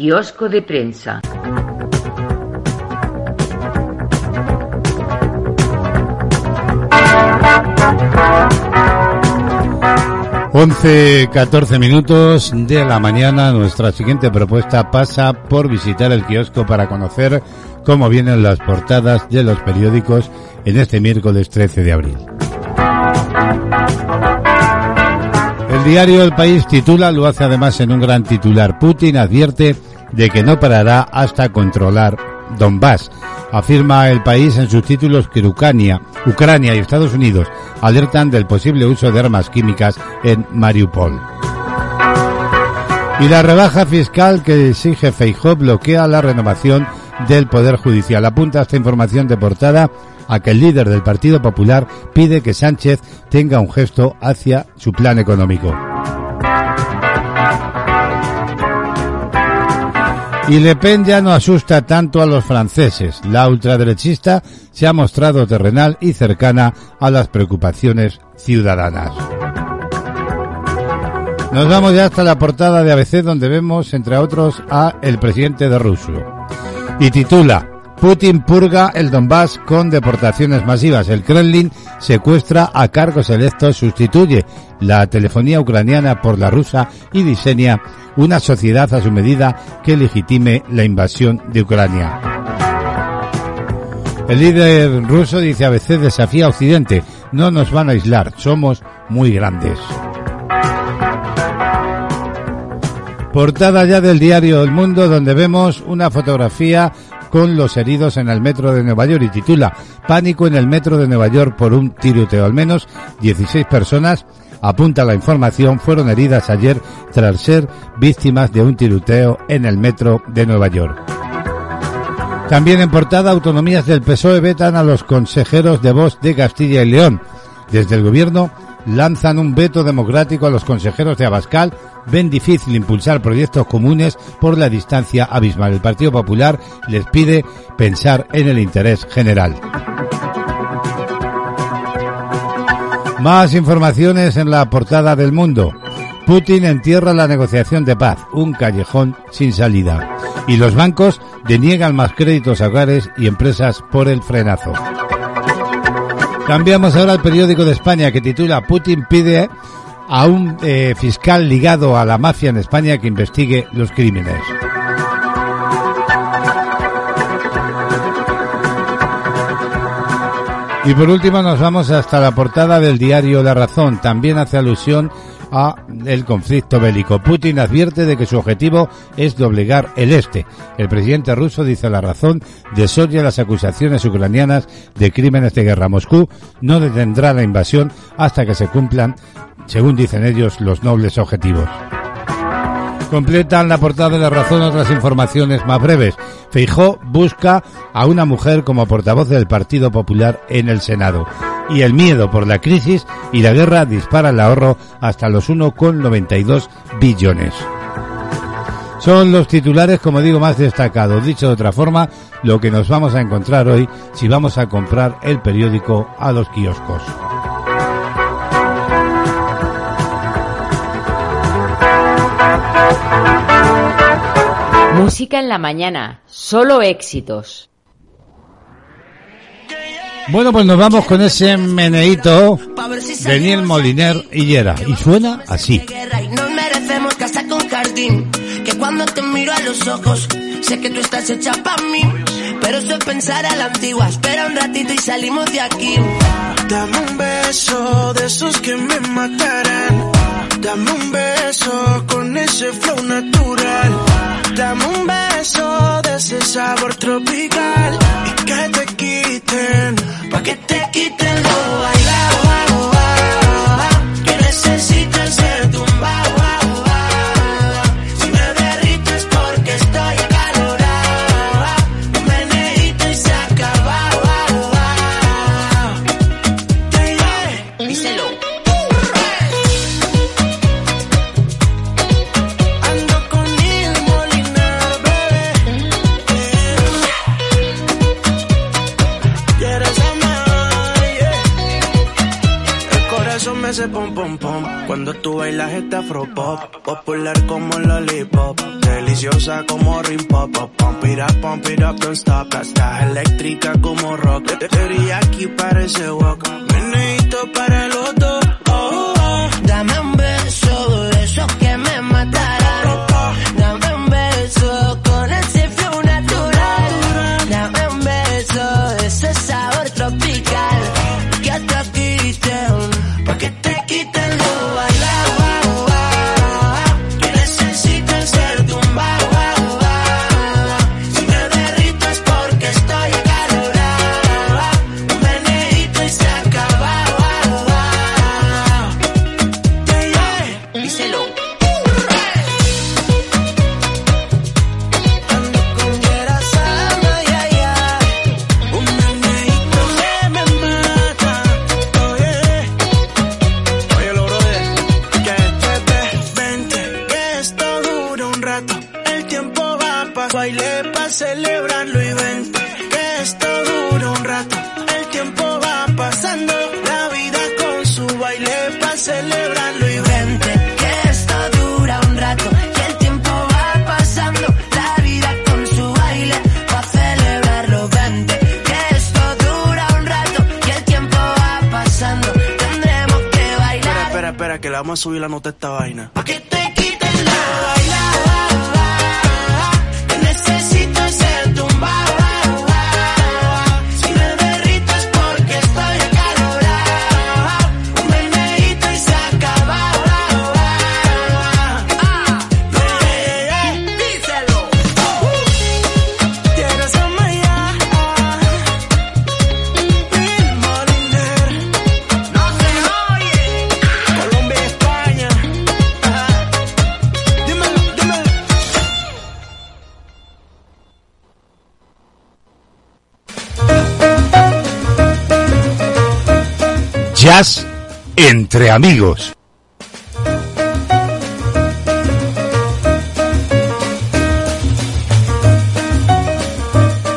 Kiosco de prensa. Once, 14 minutos de la mañana. Nuestra siguiente propuesta pasa por visitar el kiosco para conocer cómo vienen las portadas de los periódicos en este miércoles 13 de abril. El diario El País titula, lo hace además en un gran titular, Putin advierte de que no parará hasta controlar Donbass. Afirma el país en sus títulos que Ucrania, Ucrania y Estados Unidos alertan del posible uso de armas químicas en Mariupol. Y la rebaja fiscal que exige Feijóo bloquea la renovación del Poder Judicial. Apunta esta información de portada a que el líder del Partido Popular pide que Sánchez tenga un gesto hacia su plan económico. Y Le Pen ya no asusta tanto a los franceses. La ultraderechista se ha mostrado terrenal y cercana a las preocupaciones ciudadanas. Nos vamos ya hasta la portada de ABC donde vemos, entre otros, a el presidente de Rusia. Y titula, Putin purga el Donbass con deportaciones masivas. El Kremlin secuestra a cargos electos, sustituye la telefonía ucraniana por la rusa y diseña una sociedad a su medida que legitime la invasión de Ucrania. El líder ruso dice a veces desafía a Occidente. No nos van a aislar, somos muy grandes. Portada ya del diario El Mundo donde vemos una fotografía con los heridos en el metro de Nueva York y titula Pánico en el metro de Nueva York por un tiroteo. Al menos 16 personas, apunta la información, fueron heridas ayer tras ser víctimas de un tiroteo en el metro de Nueva York. También en portada, autonomías del PSOE vetan a los consejeros de voz de Castilla y León. Desde el gobierno lanzan un veto democrático a los consejeros de Abascal, ven difícil impulsar proyectos comunes por la distancia abismal. El Partido Popular les pide pensar en el interés general. Más informaciones en la portada del mundo. Putin entierra la negociación de paz, un callejón sin salida. Y los bancos deniegan más créditos a hogares y empresas por el frenazo. Cambiamos ahora al periódico de España que titula Putin pide a un eh, fiscal ligado a la mafia en España que investigue los crímenes. Y por último nos vamos hasta la portada del diario La Razón. También hace alusión a el conflicto bélico. Putin advierte de que su objetivo es doblegar el este. El presidente ruso dice la razón, desoye las acusaciones ucranianas de crímenes de guerra. Moscú no detendrá la invasión hasta que se cumplan, según dicen ellos, los nobles objetivos. Completan la portada de la razón otras informaciones más breves. Feijó busca a una mujer como portavoz del Partido Popular en el Senado. Y el miedo por la crisis y la guerra dispara el ahorro hasta los 1,92 billones. Son los titulares, como digo, más destacados. Dicho de otra forma, lo que nos vamos a encontrar hoy si vamos a comprar el periódico a los kioscos. Música en la mañana, solo éxitos. Bueno, pues nos vamos con ese meneíto de Niel Moliner y Yera. Y suena así. Nos merecemos casa con jardín. Que cuando te miro a los ojos, sé que tú estás hecha para mí. Pero eso es pensar a la antigua. Espera un ratito y salimos de aquí. Dame un beso de esos que me matarán. Dame un beso con ese flow natural. Dame un beso de ese sabor tropical. Y que te quiten, pa' que te quiten lo bailado. Que necesitas ser tu Cuando tú bailas este afro pop, popular como el lollipop, deliciosa como rim pop, pump it up, pump it up, don't stop. Estás eléctrica como rock, aquí parece walk, meneito para los dos. Oh, oh. Dame un subir la nota esta entre amigos.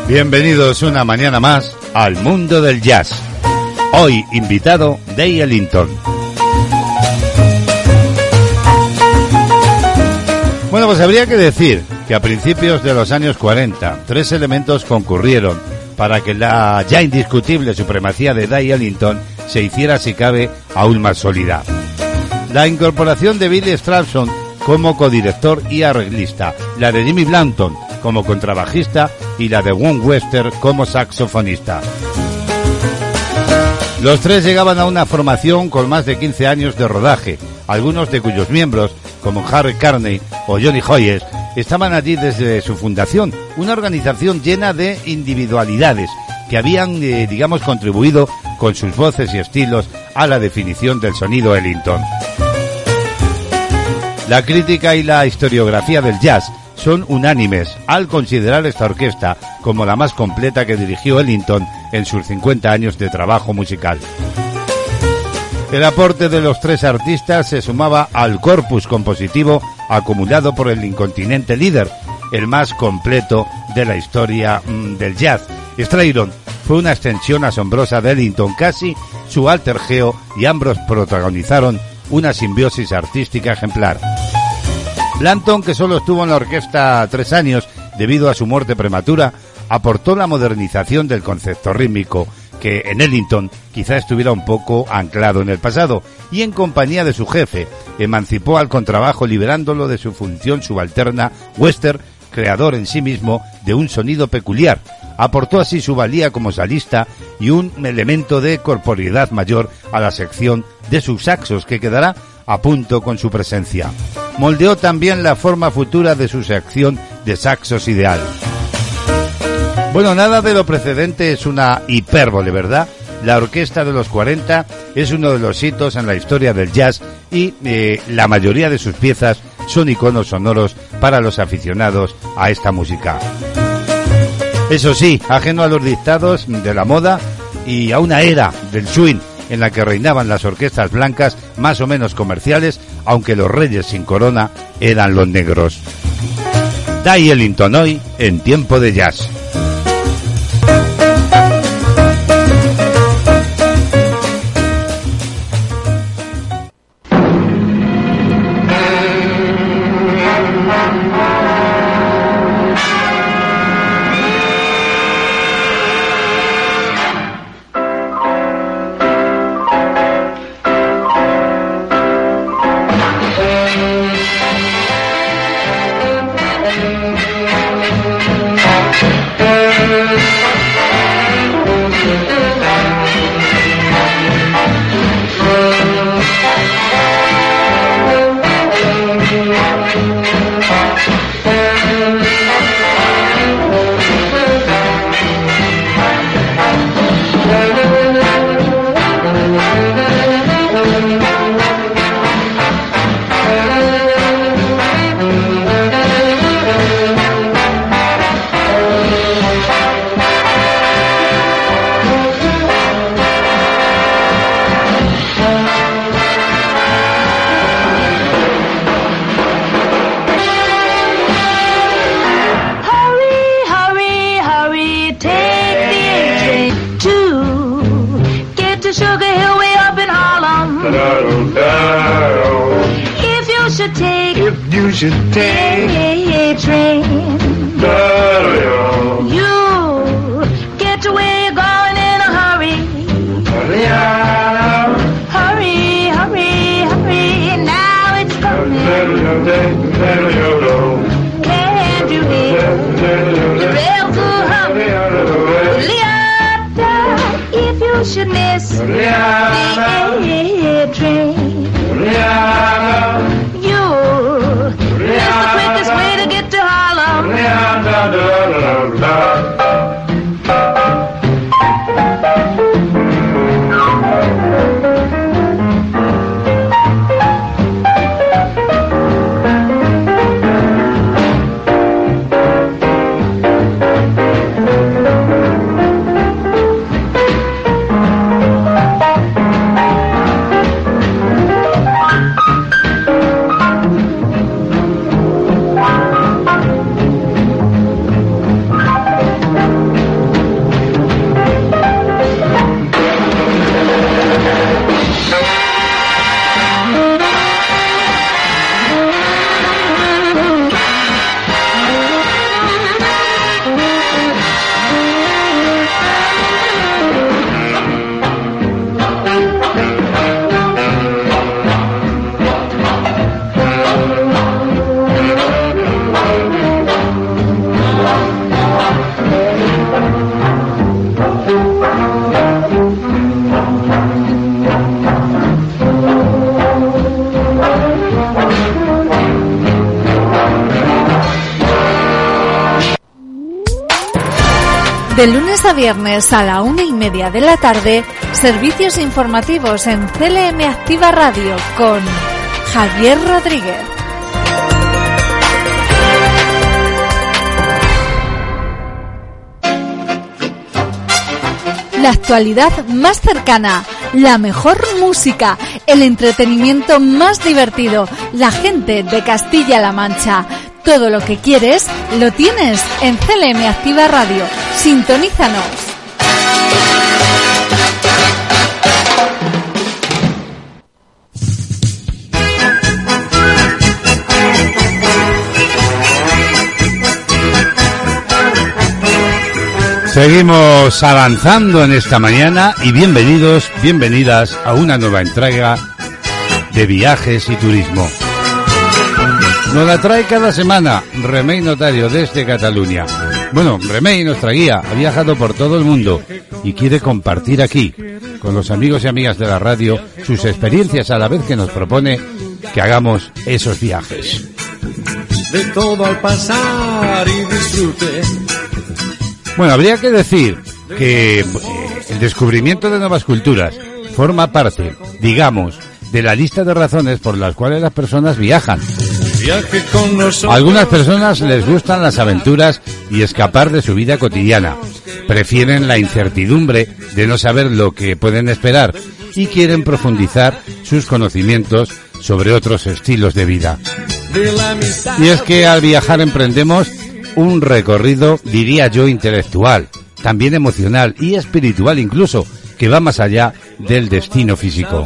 Bienvenidos una mañana más al mundo del jazz. Hoy invitado Dave Ellington. Bueno, pues habría que decir que a principios de los años 40, tres elementos concurrieron para que la ya indiscutible supremacía de Dave Ellington se hiciera, si cabe, aún más sólida. La incorporación de Billy Stralson como codirector y arreglista, la de Jimmy Blanton como contrabajista y la de Won Wester como saxofonista. Los tres llegaban a una formación con más de 15 años de rodaje, algunos de cuyos miembros, como Harry Carney o Johnny Hoyes, estaban allí desde su fundación, una organización llena de individualidades que habían, eh, digamos, contribuido con sus voces y estilos a la definición del sonido Ellington. La crítica y la historiografía del jazz son unánimes al considerar esta orquesta como la más completa que dirigió Ellington en sus 50 años de trabajo musical. El aporte de los tres artistas se sumaba al corpus compositivo acumulado por el incontinente líder, el más completo de la historia mm, del jazz. Fue una extensión asombrosa de Ellington, casi su alter geo, y ambos protagonizaron una simbiosis artística ejemplar. Blanton, que solo estuvo en la orquesta tres años debido a su muerte prematura, aportó la modernización del concepto rítmico, que en Ellington quizá estuviera un poco anclado en el pasado, y en compañía de su jefe, emancipó al contrabajo liberándolo de su función subalterna western, creador en sí mismo de un sonido peculiar. Aportó así su valía como salista y un elemento de corporeidad mayor a la sección de sus saxos que quedará a punto con su presencia. Moldeó también la forma futura de su sección de saxos ideal. Bueno, nada de lo precedente es una hipérbole, ¿verdad? La Orquesta de los 40 es uno de los hitos en la historia del jazz y eh, la mayoría de sus piezas son iconos sonoros para los aficionados a esta música. Eso sí, ajeno a los dictados de la moda y a una era del swing en la que reinaban las orquestas blancas más o menos comerciales, aunque los reyes sin corona eran los negros. Dai Ellington hoy en tiempo de jazz. Take If you should take a train, you get to where you're going in a hurry. Hurry, hurry, hurry. Now it's coming. Can't you hear? The rails are humming? Leota, if you should miss. The train, you De viernes a la una y media de la tarde, servicios informativos en CLM Activa Radio con Javier Rodríguez. La actualidad más cercana, la mejor música, el entretenimiento más divertido, la gente de Castilla-La Mancha. Todo lo que quieres lo tienes en CLM Activa Radio. Sintonízanos. Seguimos avanzando en esta mañana y bienvenidos, bienvenidas a una nueva entrega de viajes y turismo. Nos la trae cada semana Remey Notario desde Cataluña. Bueno, Remey, nuestra guía, ha viajado por todo el mundo y quiere compartir aquí, con los amigos y amigas de la radio, sus experiencias a la vez que nos propone que hagamos esos viajes. De todo al pasar y disfrute. Bueno, habría que decir que eh, el descubrimiento de nuevas culturas forma parte, digamos, de la lista de razones por las cuales las personas viajan. Viaje con nosotros. A algunas personas les gustan las aventuras y escapar de su vida cotidiana. Prefieren la incertidumbre de no saber lo que pueden esperar y quieren profundizar sus conocimientos sobre otros estilos de vida. Y es que al viajar emprendemos un recorrido, diría yo, intelectual, también emocional y espiritual incluso, que va más allá del destino físico.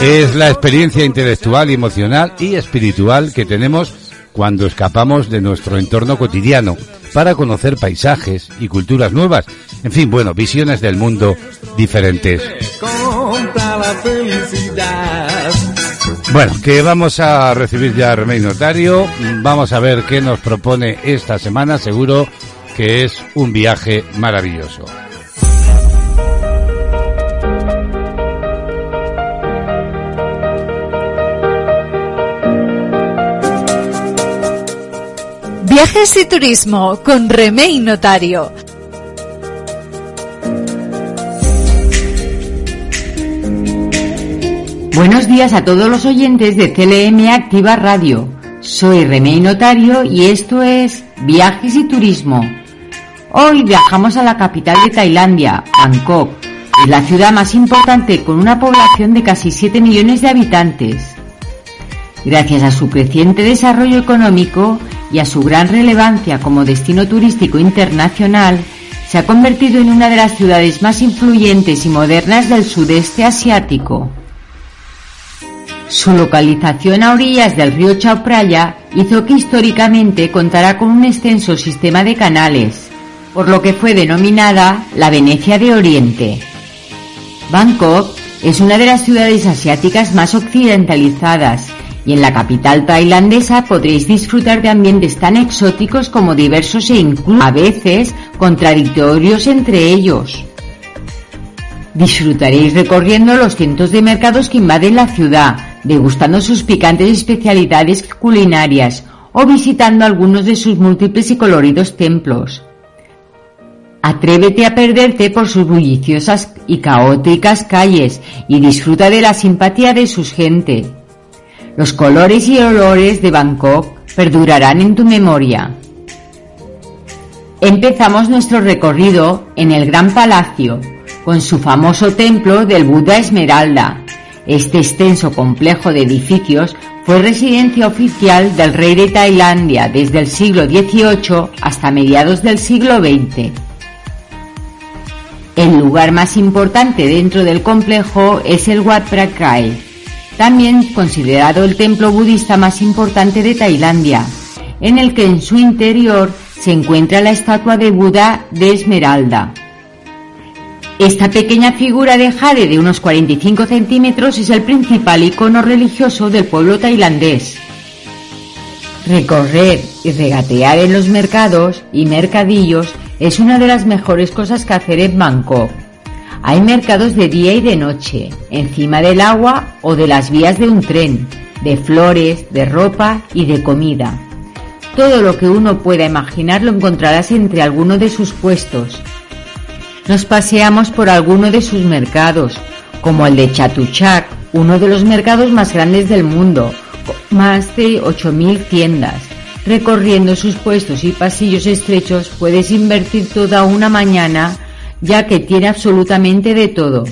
Es la experiencia intelectual, emocional y espiritual que tenemos cuando escapamos de nuestro entorno cotidiano para conocer paisajes y culturas nuevas. En fin, bueno, visiones del mundo diferentes. Bueno, que vamos a recibir ya a Remey Notario. Vamos a ver qué nos propone esta semana. Seguro que es un viaje maravilloso. Viajes y turismo con Remey Notario. Buenos días a todos los oyentes de CLM Activa Radio. Soy Remey Notario y esto es Viajes y Turismo. Hoy viajamos a la capital de Tailandia, Bangkok. La ciudad más importante con una población de casi 7 millones de habitantes. Gracias a su creciente desarrollo económico y a su gran relevancia como destino turístico internacional, se ha convertido en una de las ciudades más influyentes y modernas del sudeste asiático. Su localización a orillas del río Chao Phraya hizo que históricamente contara con un extenso sistema de canales, por lo que fue denominada la Venecia de Oriente. Bangkok es una de las ciudades asiáticas más occidentalizadas y en la capital tailandesa podréis disfrutar de ambientes tan exóticos como diversos e incluso a veces contradictorios entre ellos. Disfrutaréis recorriendo los cientos de mercados que invaden la ciudad, degustando sus picantes especialidades culinarias o visitando algunos de sus múltiples y coloridos templos. Atrévete a perderte por sus bulliciosas y caóticas calles y disfruta de la simpatía de sus gente. Los colores y olores de Bangkok perdurarán en tu memoria. Empezamos nuestro recorrido en el Gran Palacio, con su famoso templo del Buda Esmeralda. Este extenso complejo de edificios fue residencia oficial del rey de Tailandia desde el siglo XVIII hasta mediados del siglo XX. El lugar más importante dentro del complejo es el Wat Phra Krae, también considerado el templo budista más importante de Tailandia, en el que en su interior se encuentra la estatua de Buda de Esmeralda. Esta pequeña figura de jade de unos 45 centímetros es el principal icono religioso del pueblo tailandés. Recorrer y regatear en los mercados y mercadillos es una de las mejores cosas que hacer en Bangkok. Hay mercados de día y de noche, encima del agua o de las vías de un tren, de flores, de ropa y de comida. Todo lo que uno pueda imaginar lo encontrarás entre alguno de sus puestos. Nos paseamos por alguno de sus mercados, como el de Chatuchak, uno de los mercados más grandes del mundo, con más de 8.000 tiendas. Recorriendo sus puestos y pasillos estrechos puedes invertir toda una mañana ya que tiene absolutamente de todo.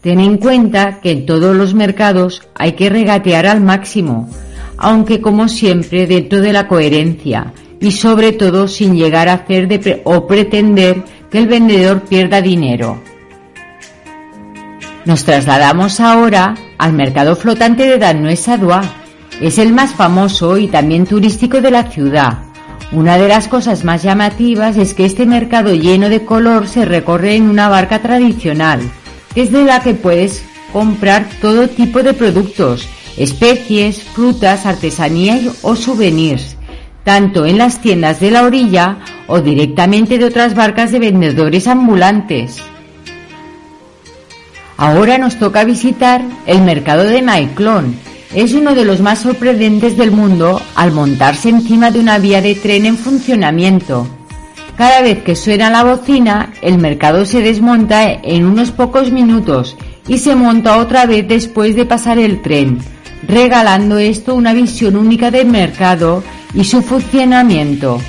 Ten en cuenta que en todos los mercados hay que regatear al máximo, aunque como siempre dentro de la coherencia y sobre todo sin llegar a hacer de pre o pretender que el vendedor pierda dinero. Nos trasladamos ahora al mercado flotante de Danue Dua. Es el más famoso y también turístico de la ciudad. Una de las cosas más llamativas es que este mercado lleno de color se recorre en una barca tradicional, desde la que puedes comprar todo tipo de productos, especies, frutas, artesanía o souvenirs, tanto en las tiendas de la orilla o directamente de otras barcas de vendedores ambulantes. Ahora nos toca visitar el mercado de Maiklon. Es uno de los más sorprendentes del mundo al montarse encima de una vía de tren en funcionamiento. Cada vez que suena la bocina, el mercado se desmonta en unos pocos minutos y se monta otra vez después de pasar el tren, regalando esto una visión única del mercado y su funcionamiento.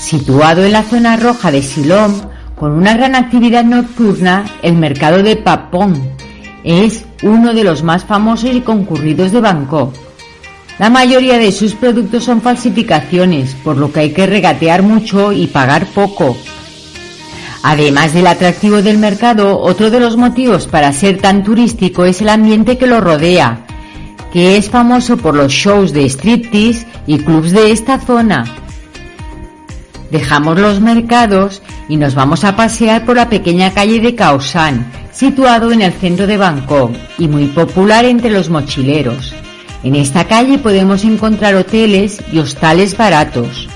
Situado en la zona roja de Silom, con una gran actividad nocturna, el mercado de Papong es uno de los más famosos y concurridos de Bangkok. La mayoría de sus productos son falsificaciones, por lo que hay que regatear mucho y pagar poco. Además del atractivo del mercado, otro de los motivos para ser tan turístico es el ambiente que lo rodea, que es famoso por los shows de striptease y clubs de esta zona. Dejamos los mercados y nos vamos a pasear por la pequeña calle de Kaosan, situado en el centro de Bangkok y muy popular entre los mochileros. En esta calle podemos encontrar hoteles y hostales baratos.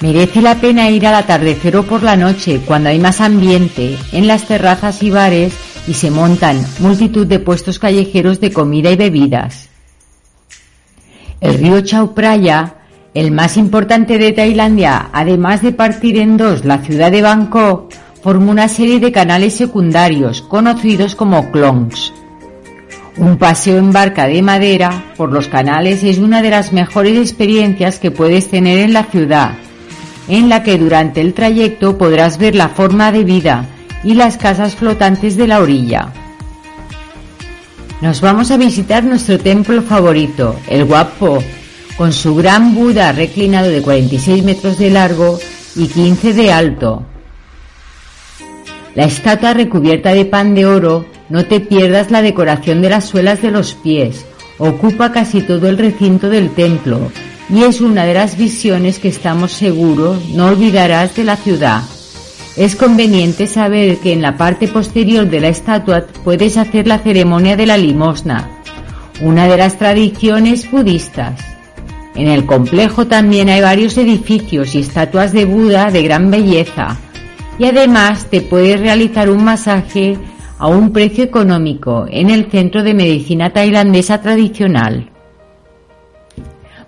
Merece la pena ir al atardecer o por la noche cuando hay más ambiente en las terrazas y bares y se montan multitud de puestos callejeros de comida y bebidas. El río Chao Phraya, el más importante de Tailandia, además de partir en dos la ciudad de Bangkok, forma una serie de canales secundarios conocidos como clongs. Un paseo en barca de madera por los canales es una de las mejores experiencias que puedes tener en la ciudad, en la que durante el trayecto podrás ver la forma de vida y las casas flotantes de la orilla. Nos vamos a visitar nuestro templo favorito, el Guapo, con su gran Buda reclinado de 46 metros de largo y 15 de alto. La estatua recubierta de pan de oro No te pierdas la decoración de las suelas de los pies. Ocupa casi todo el recinto del templo y es una de las visiones que estamos seguros no olvidarás de la ciudad. Es conveniente saber que en la parte posterior de la estatua puedes hacer la ceremonia de la limosna, una de las tradiciones budistas. En el complejo también hay varios edificios y estatuas de Buda de gran belleza. Y además te puedes realizar un masaje a un precio económico en el centro de medicina tailandesa tradicional.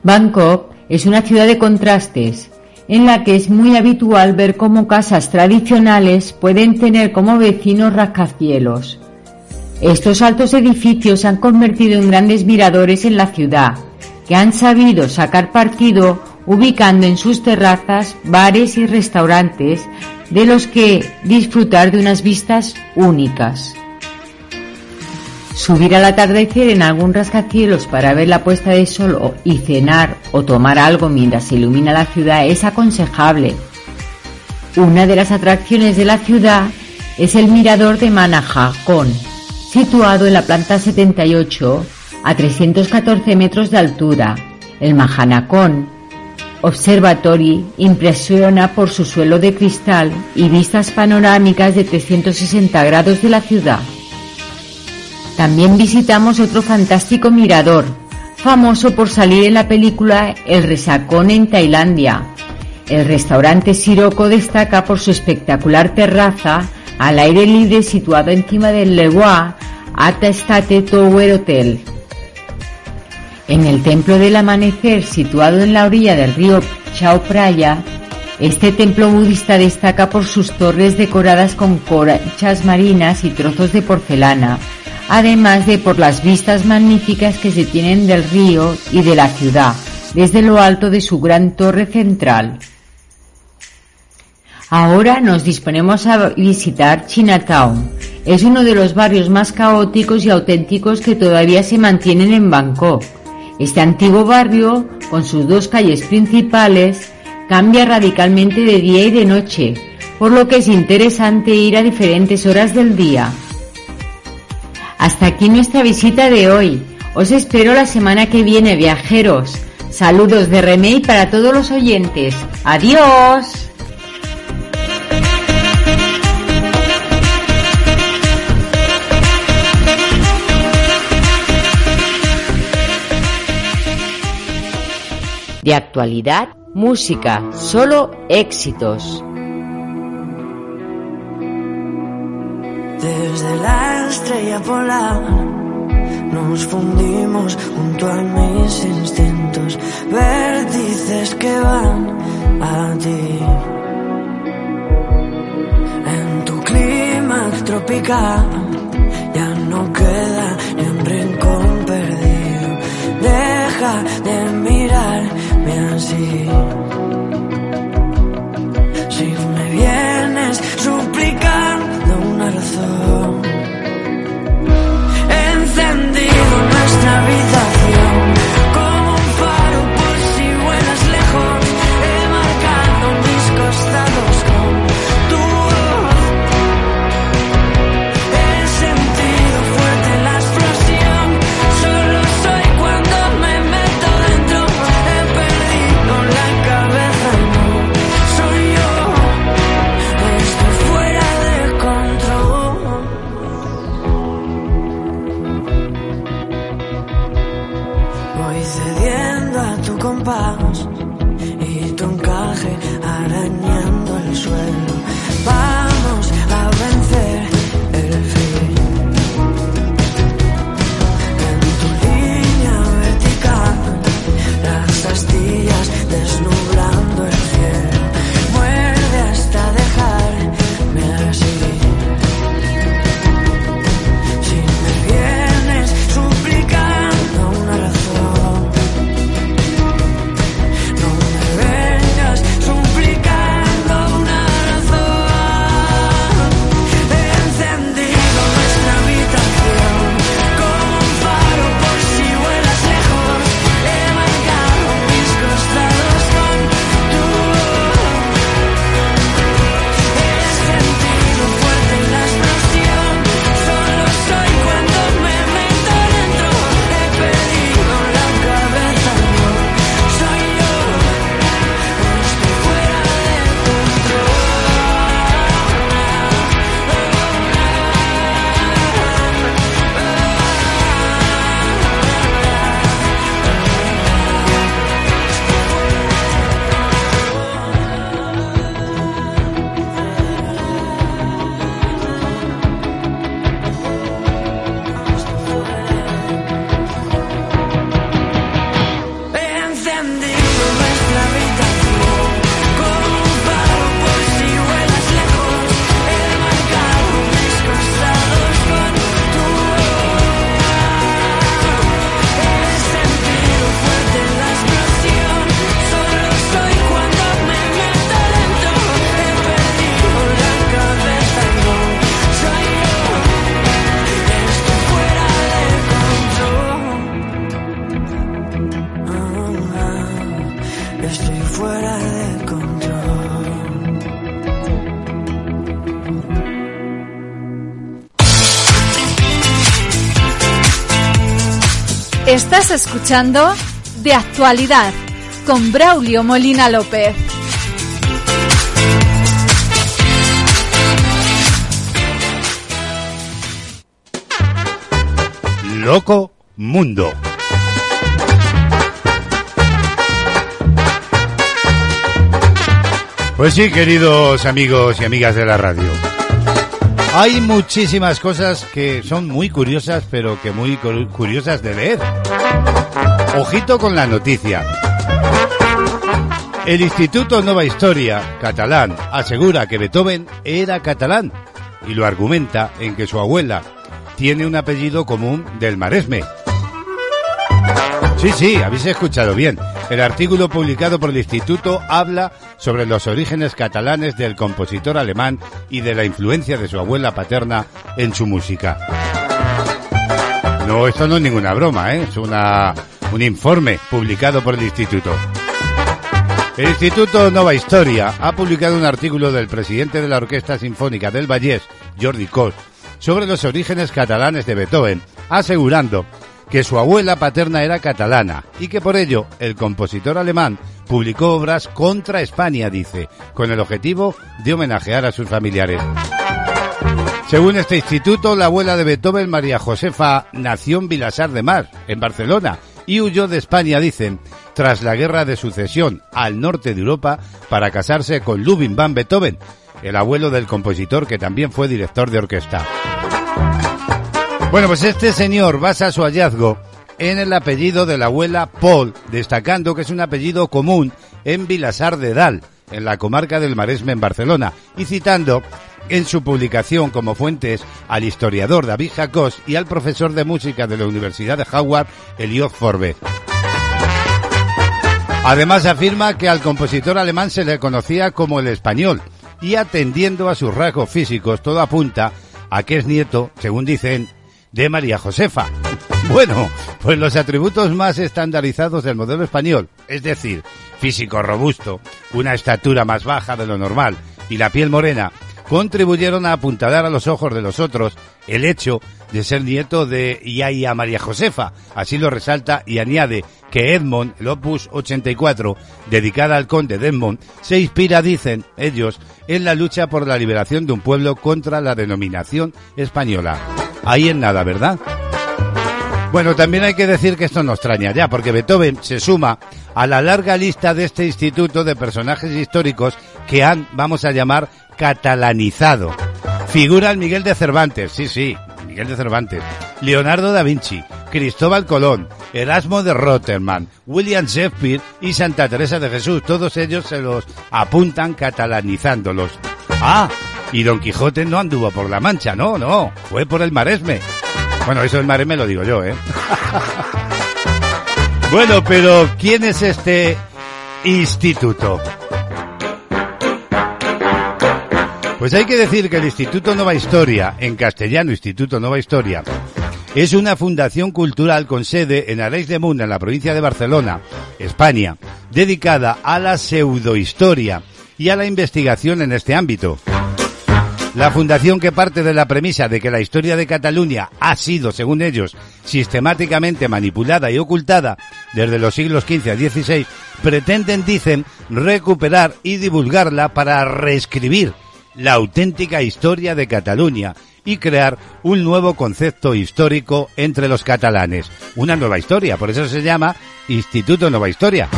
Bangkok es una ciudad de contrastes, en la que es muy habitual ver cómo casas tradicionales pueden tener como vecinos rascacielos. Estos altos edificios se han convertido en grandes miradores en la ciudad, que han sabido sacar partido ubicando en sus terrazas bares y restaurantes de los que disfrutar de unas vistas únicas. Subir al atardecer en algún rascacielos para ver la puesta de sol y cenar o tomar algo mientras se ilumina la ciudad es aconsejable. Una de las atracciones de la ciudad es el mirador de Manajacón, situado en la planta 78 a 314 metros de altura. El Mahanacón Observatory impresiona por su suelo de cristal y vistas panorámicas de 360 grados de la ciudad. También visitamos otro fantástico mirador, famoso por salir en la película El Resacón en Tailandia. El restaurante Sirocco destaca por su espectacular terraza al aire libre situado encima del Lewa Ata State Tower Hotel. En el Templo del Amanecer, situado en la orilla del río Chao Phraya, este templo budista destaca por sus torres decoradas con conchas marinas y trozos de porcelana, además de por las vistas magníficas que se tienen del río y de la ciudad, desde lo alto de su gran torre central. Ahora nos disponemos a visitar Chinatown. Es uno de los barrios más caóticos y auténticos que todavía se mantienen en Bangkok. Este antiguo barrio, con sus dos calles principales, cambia radicalmente de día y de noche, por lo que es interesante ir a diferentes horas del día. Hasta aquí nuestra visita de hoy. Os espero la semana que viene, viajeros. Saludos de Remey para todos los oyentes. Adiós. De actualidad, música, solo éxitos. Desde la estrella polar nos fundimos junto a mis instintos, vértices que van a ti. En tu clima tropical ya no queda ni un rincón perdido. Deja de mirarme Si me vienes suplicando una razón, encendido nuestra habitación Estás escuchando De Actualidad con Braulio Molina López. Loco Mundo. Pues sí, queridos amigos y amigas de la radio. Hay muchísimas cosas que son muy curiosas, pero que muy cu- curiosas de leer. Ojito con la noticia. El Instituto Nova Historia catalán asegura que Beethoven era catalán y lo argumenta en que su abuela tiene un apellido común del Maresme. Sí, sí, habéis escuchado bien. El artículo publicado por el Instituto habla sobre los orígenes catalanes del compositor alemán y de la influencia de su abuela paterna en su música. No, esto no es ninguna broma, ¿eh? es una, un informe publicado por el Instituto. El Instituto Nova Historia ha publicado un artículo del presidente de la Orquesta Sinfónica del Vallès, Jordi Cos, sobre los orígenes catalanes de Beethoven, asegurando que su abuela paterna era catalana y que por ello el compositor alemán publicó obras contra España, dice, con el objetivo de homenajear a sus familiares. Según este instituto, la abuela de Beethoven, María Josefa, nació en Vilasar de Mar, en Barcelona, y huyó de España, dicen, tras la guerra de sucesión al norte de Europa para casarse con Lubin van Beethoven, el abuelo del compositor que también fue director de orquesta. Bueno, pues este señor basa su hallazgo en el apellido de la abuela Paul, destacando que es un apellido común en Vilasar de Dal, en la comarca del Maresme en Barcelona, y citando en su publicación como fuentes al historiador David Jacos y al profesor de música de la Universidad de Howard, Eliot Forbes. Además afirma que al compositor alemán se le conocía como el español y atendiendo a sus rasgos físicos todo apunta a que es nieto, según dicen, de María Josefa. Bueno, pues los atributos más estandarizados del modelo español, es decir, físico robusto, una estatura más baja de lo normal y la piel morena, contribuyeron a apuntalar a los ojos de los otros el hecho de ser nieto de Yaya María Josefa. Así lo resalta y añade que Edmond, el Opus 84, dedicada al conde de Edmond, se inspira, dicen ellos, en la lucha por la liberación de un pueblo contra la denominación española. Ahí en nada, ¿verdad? Bueno, también hay que decir que esto no extraña ya, porque Beethoven se suma a la larga lista de este instituto de personajes históricos que han, vamos a llamar, catalanizado. Figuran Miguel de Cervantes, sí, sí, Miguel de Cervantes, Leonardo da Vinci, Cristóbal Colón, Erasmo de Rotterdam, William Shakespeare y Santa Teresa de Jesús. Todos ellos se los apuntan catalanizándolos. Ah, y Don Quijote no anduvo por la Mancha, no, no, fue por el Maresme. Bueno, eso del Maresme lo digo yo, ¿eh? bueno, pero ¿quién es este instituto? Pues hay que decir que el Instituto Nueva Historia, en castellano Instituto Nueva Historia, es una fundación cultural con sede en Arenys de Munt, en la provincia de Barcelona, España, dedicada a la pseudohistoria y a la investigación en este ámbito. La fundación que parte de la premisa de que la historia de Cataluña ha sido, según ellos, sistemáticamente manipulada y ocultada desde los siglos XV a XVI, pretenden, dicen, recuperar y divulgarla para reescribir la auténtica historia de Cataluña y crear un nuevo concepto histórico entre los catalanes. Una nueva historia, por eso se llama Instituto Nueva Historia.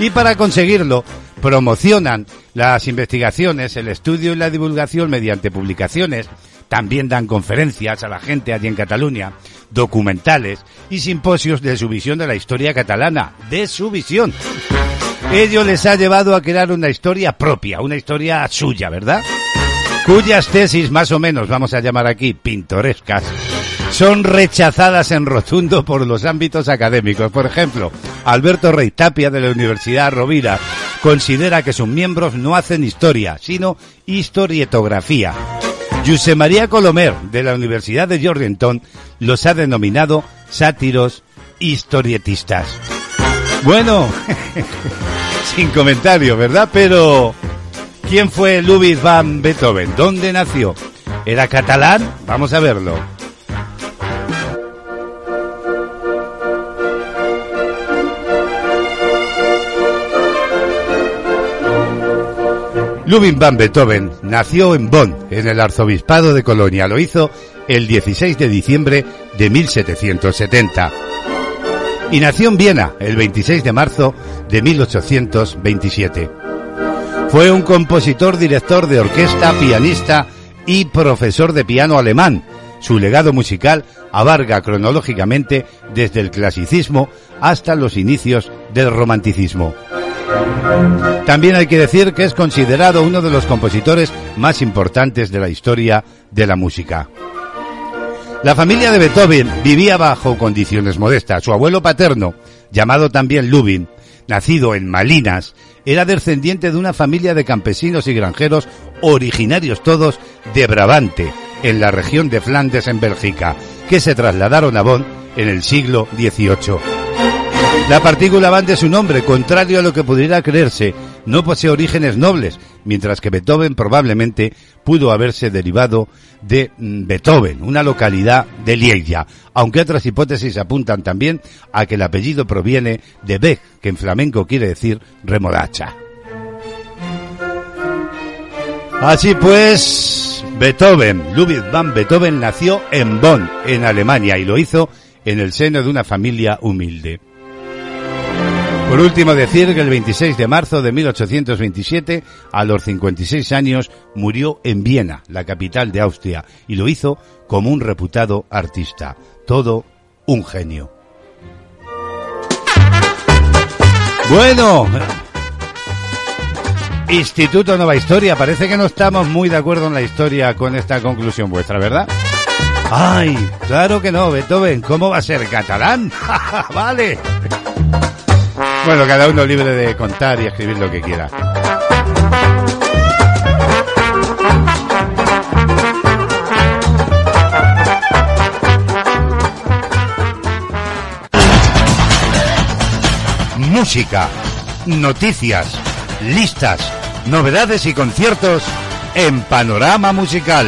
Y para conseguirlo, promocionan las investigaciones, el estudio y la divulgación mediante publicaciones, también dan conferencias a la gente allí en Cataluña, documentales y simposios de su visión de la historia catalana, de su visión. Ello les ha llevado a crear una historia propia, una historia suya, ¿verdad? Cuyas tesis, más o menos, vamos a llamar aquí, pintorescas, son rechazadas en rotundo por los ámbitos académicos. Por ejemplo, Alberto Rey Tapia de la Universidad Rovira considera que sus miembros no hacen historia, sino historietografía. José María Colomer de la Universidad de Georgetown los ha denominado sátiros historietistas. Bueno, Sin comentario, ¿verdad? Pero, ¿quién fue Ludwig van Beethoven? ¿Dónde nació? ¿Era catalán? Vamos a verlo. Ludwig van Beethoven nació en Bonn, en el arzobispado de Colonia. Lo hizo el 16 de diciembre de 1770. Y nació en Viena el 26 de marzo de 1827. Fue un compositor, director de orquesta, pianista y profesor de piano alemán. Su legado musical abarca cronológicamente desde el clasicismo hasta los inicios del romanticismo. También hay que decir que es considerado uno de los compositores más importantes de la historia de la música. La familia de Beethoven vivía bajo condiciones modestas. Su abuelo paterno, llamado también Lubin, nacido en Malinas, era descendiente de una familia de campesinos y granjeros originarios todos de Brabante, en la región de Flandes en Bélgica, que se trasladaron a Bonn en el siglo XVIII. La partícula van de su nombre, contrario a lo que pudiera creerse, no posee orígenes nobles, mientras que Beethoven probablemente pudo haberse derivado de mm, Beethoven, una localidad de Lieja, aunque otras hipótesis apuntan también a que el apellido proviene de Beck, que en flamenco quiere decir remolacha. Así pues, Beethoven, Ludwig van Beethoven nació en Bonn, en Alemania, y lo hizo en el seno de una familia humilde. Por último, decir que el 26 de marzo de 1827, a los 56 años, murió en Viena, la capital de Austria, y lo hizo como un reputado artista. Todo un genio. Bueno, Instituto Nueva Historia, parece que no estamos muy de acuerdo en la historia con esta conclusión vuestra, ¿verdad? Ay, claro que no, Beethoven, ¿cómo va a ser catalán? vale. Bueno, cada uno libre de contar y escribir lo que quiera. Música, noticias, listas, novedades y conciertos en Panorama Musical.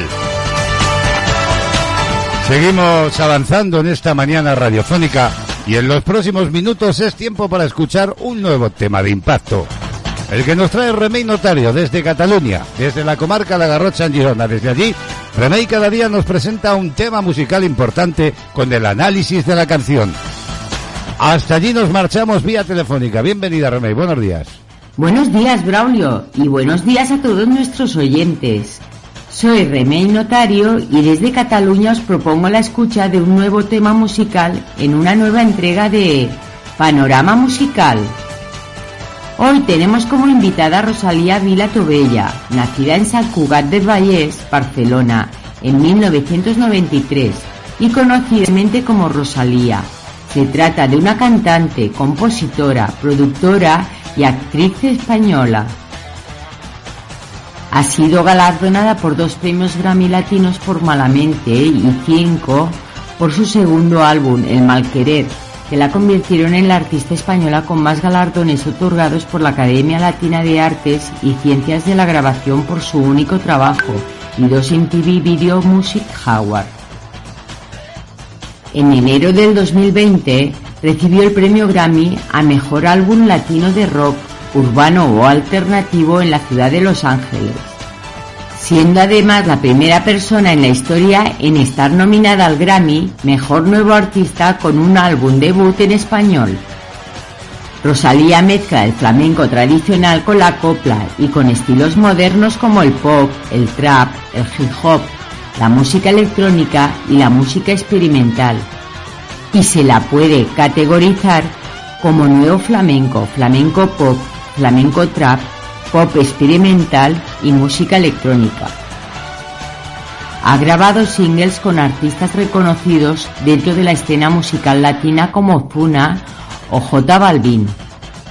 Seguimos avanzando en esta mañana radiofónica y en los próximos minutos es tiempo para escuchar un nuevo tema de impacto. El que nos trae Remey Notario desde Cataluña, desde la comarca La Garrocha en Girona. Desde allí, Remey cada día nos presenta un tema musical importante con el análisis de la canción. Hasta allí nos marchamos vía telefónica. Bienvenida Remey, buenos días. Buenos días, Braulio, y buenos días a todos nuestros oyentes. Soy Remey Notario y desde Cataluña os propongo la escucha de un nuevo tema musical en una nueva entrega de Panorama Musical. Hoy tenemos como invitada a Rosalía Vila Tobella, nacida en Sant Cugat del Vallès, Barcelona, en 1993 y conocidamente como Rosalía. Se trata de una cantante, compositora, productora y actriz española. Ha sido galardonada por dos premios Grammy Latinos por Malamente y cinco por su segundo álbum, El Malquerer, que la convirtieron en la artista española con más galardones otorgados por la Academia Latina de Artes y Ciencias de la Grabación por su único trabajo, y dos MTV Video Music Award. En enero del 2020 recibió el premio Grammy a Mejor Álbum Latino de Rock, Urbano o Alternativo en la ciudad de Los Ángeles, siendo además la primera persona en la historia en estar nominada al Grammy Mejor Nuevo Artista con un álbum debut en español. Rosalía mezcla el flamenco tradicional con la copla y con estilos modernos como el pop, el trap, el hip hop, la música electrónica y la música experimental. Y se la puede categorizar como nuevo flamenco, flamenco pop, flamenco trap, pop experimental y música electrónica. Ha grabado singles con artistas reconocidos dentro de la escena musical latina como Zuna o J Balvin,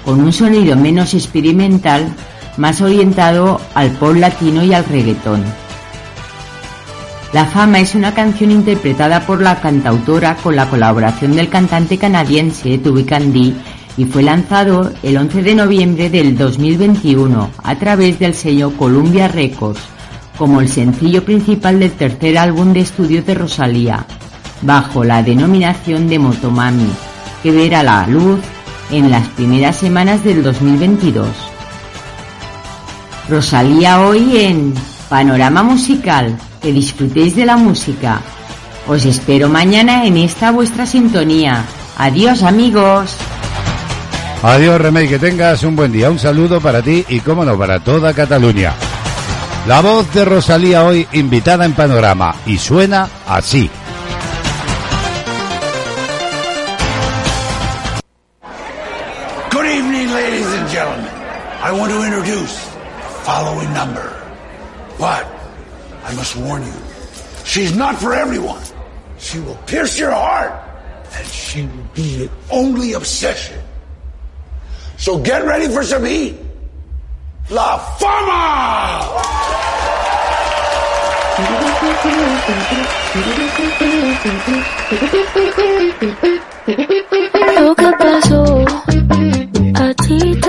con un sonido menos experimental, más orientado al pop latino y al reggaetón. La fama es una canción interpretada por la cantautora con la colaboración del cantante canadiense Tubi Candy y fue lanzado el 11 de noviembre del 2021 a través del sello Columbia Records como el sencillo principal del tercer álbum de estudio de Rosalía, bajo la denominación de Motomami, que verá la luz en las primeras semanas del 2022. Rosalía hoy en Panorama Musical, que disfrutéis de la música. Os espero mañana en esta vuestra sintonía. Adiós amigos. Adiós, Remey, que tengas un buen día. Un saludo para ti y, cómo no, para toda Cataluña. La voz de Rosalía hoy invitada en Panorama y suena así. Good evening, ladies and gentlemen. I want to introduce the following number. But I must warn you, she's not for everyone. She will pierce your heart, and she will be your only obsession. So get ready for some heat. La Fama! Lo que pasó, a ti te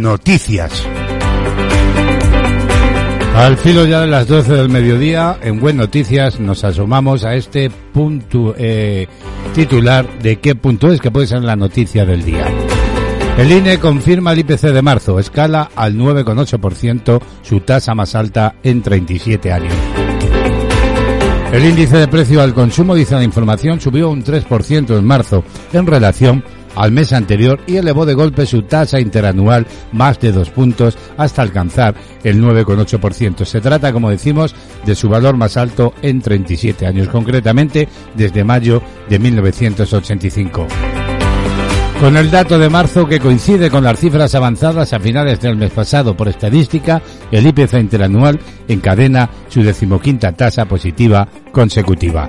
Noticias. Al filo ya de las 12 del mediodía, en Buen Noticias nos asomamos a este punto eh, titular de qué punto es que puede ser la noticia del día. El INE confirma el IPC de marzo, escala al 9,8%, su tasa más alta en 37 años. El índice de precio al consumo, dice la información, subió un 3% en marzo en relación al mes anterior y elevó de golpe su tasa interanual más de dos puntos hasta alcanzar el 9,8%. Se trata, como decimos, de su valor más alto en 37 años, concretamente desde mayo de 1985. Con el dato de marzo que coincide con las cifras avanzadas a finales del mes pasado por estadística, el IPC interanual encadena su decimoquinta tasa positiva consecutiva.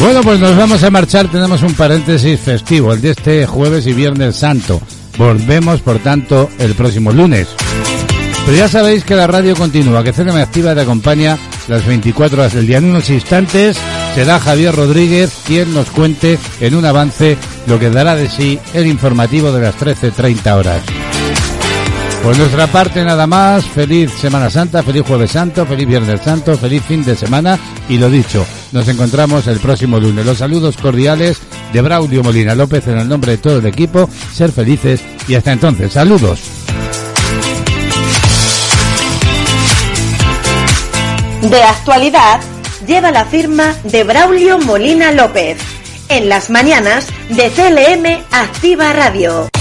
Bueno, pues nos vamos a marchar. Tenemos un paréntesis festivo, el de este jueves y viernes santo. Volvemos, por tanto, el próximo lunes. Pero ya sabéis que la radio continúa, que CLM Activa te acompaña las 24 horas del día. En unos instantes será Javier Rodríguez quien nos cuente en un avance lo que dará de sí el informativo de las 13.30 horas. Por nuestra parte nada más, feliz Semana Santa, feliz Jueves Santo, feliz Viernes Santo, feliz fin de semana y lo dicho, nos encontramos el próximo lunes. Los saludos cordiales de Braulio Molina López en el nombre de todo el equipo, ser felices y hasta entonces, saludos. De actualidad lleva la firma de Braulio Molina López en las mañanas de CLM Activa Radio.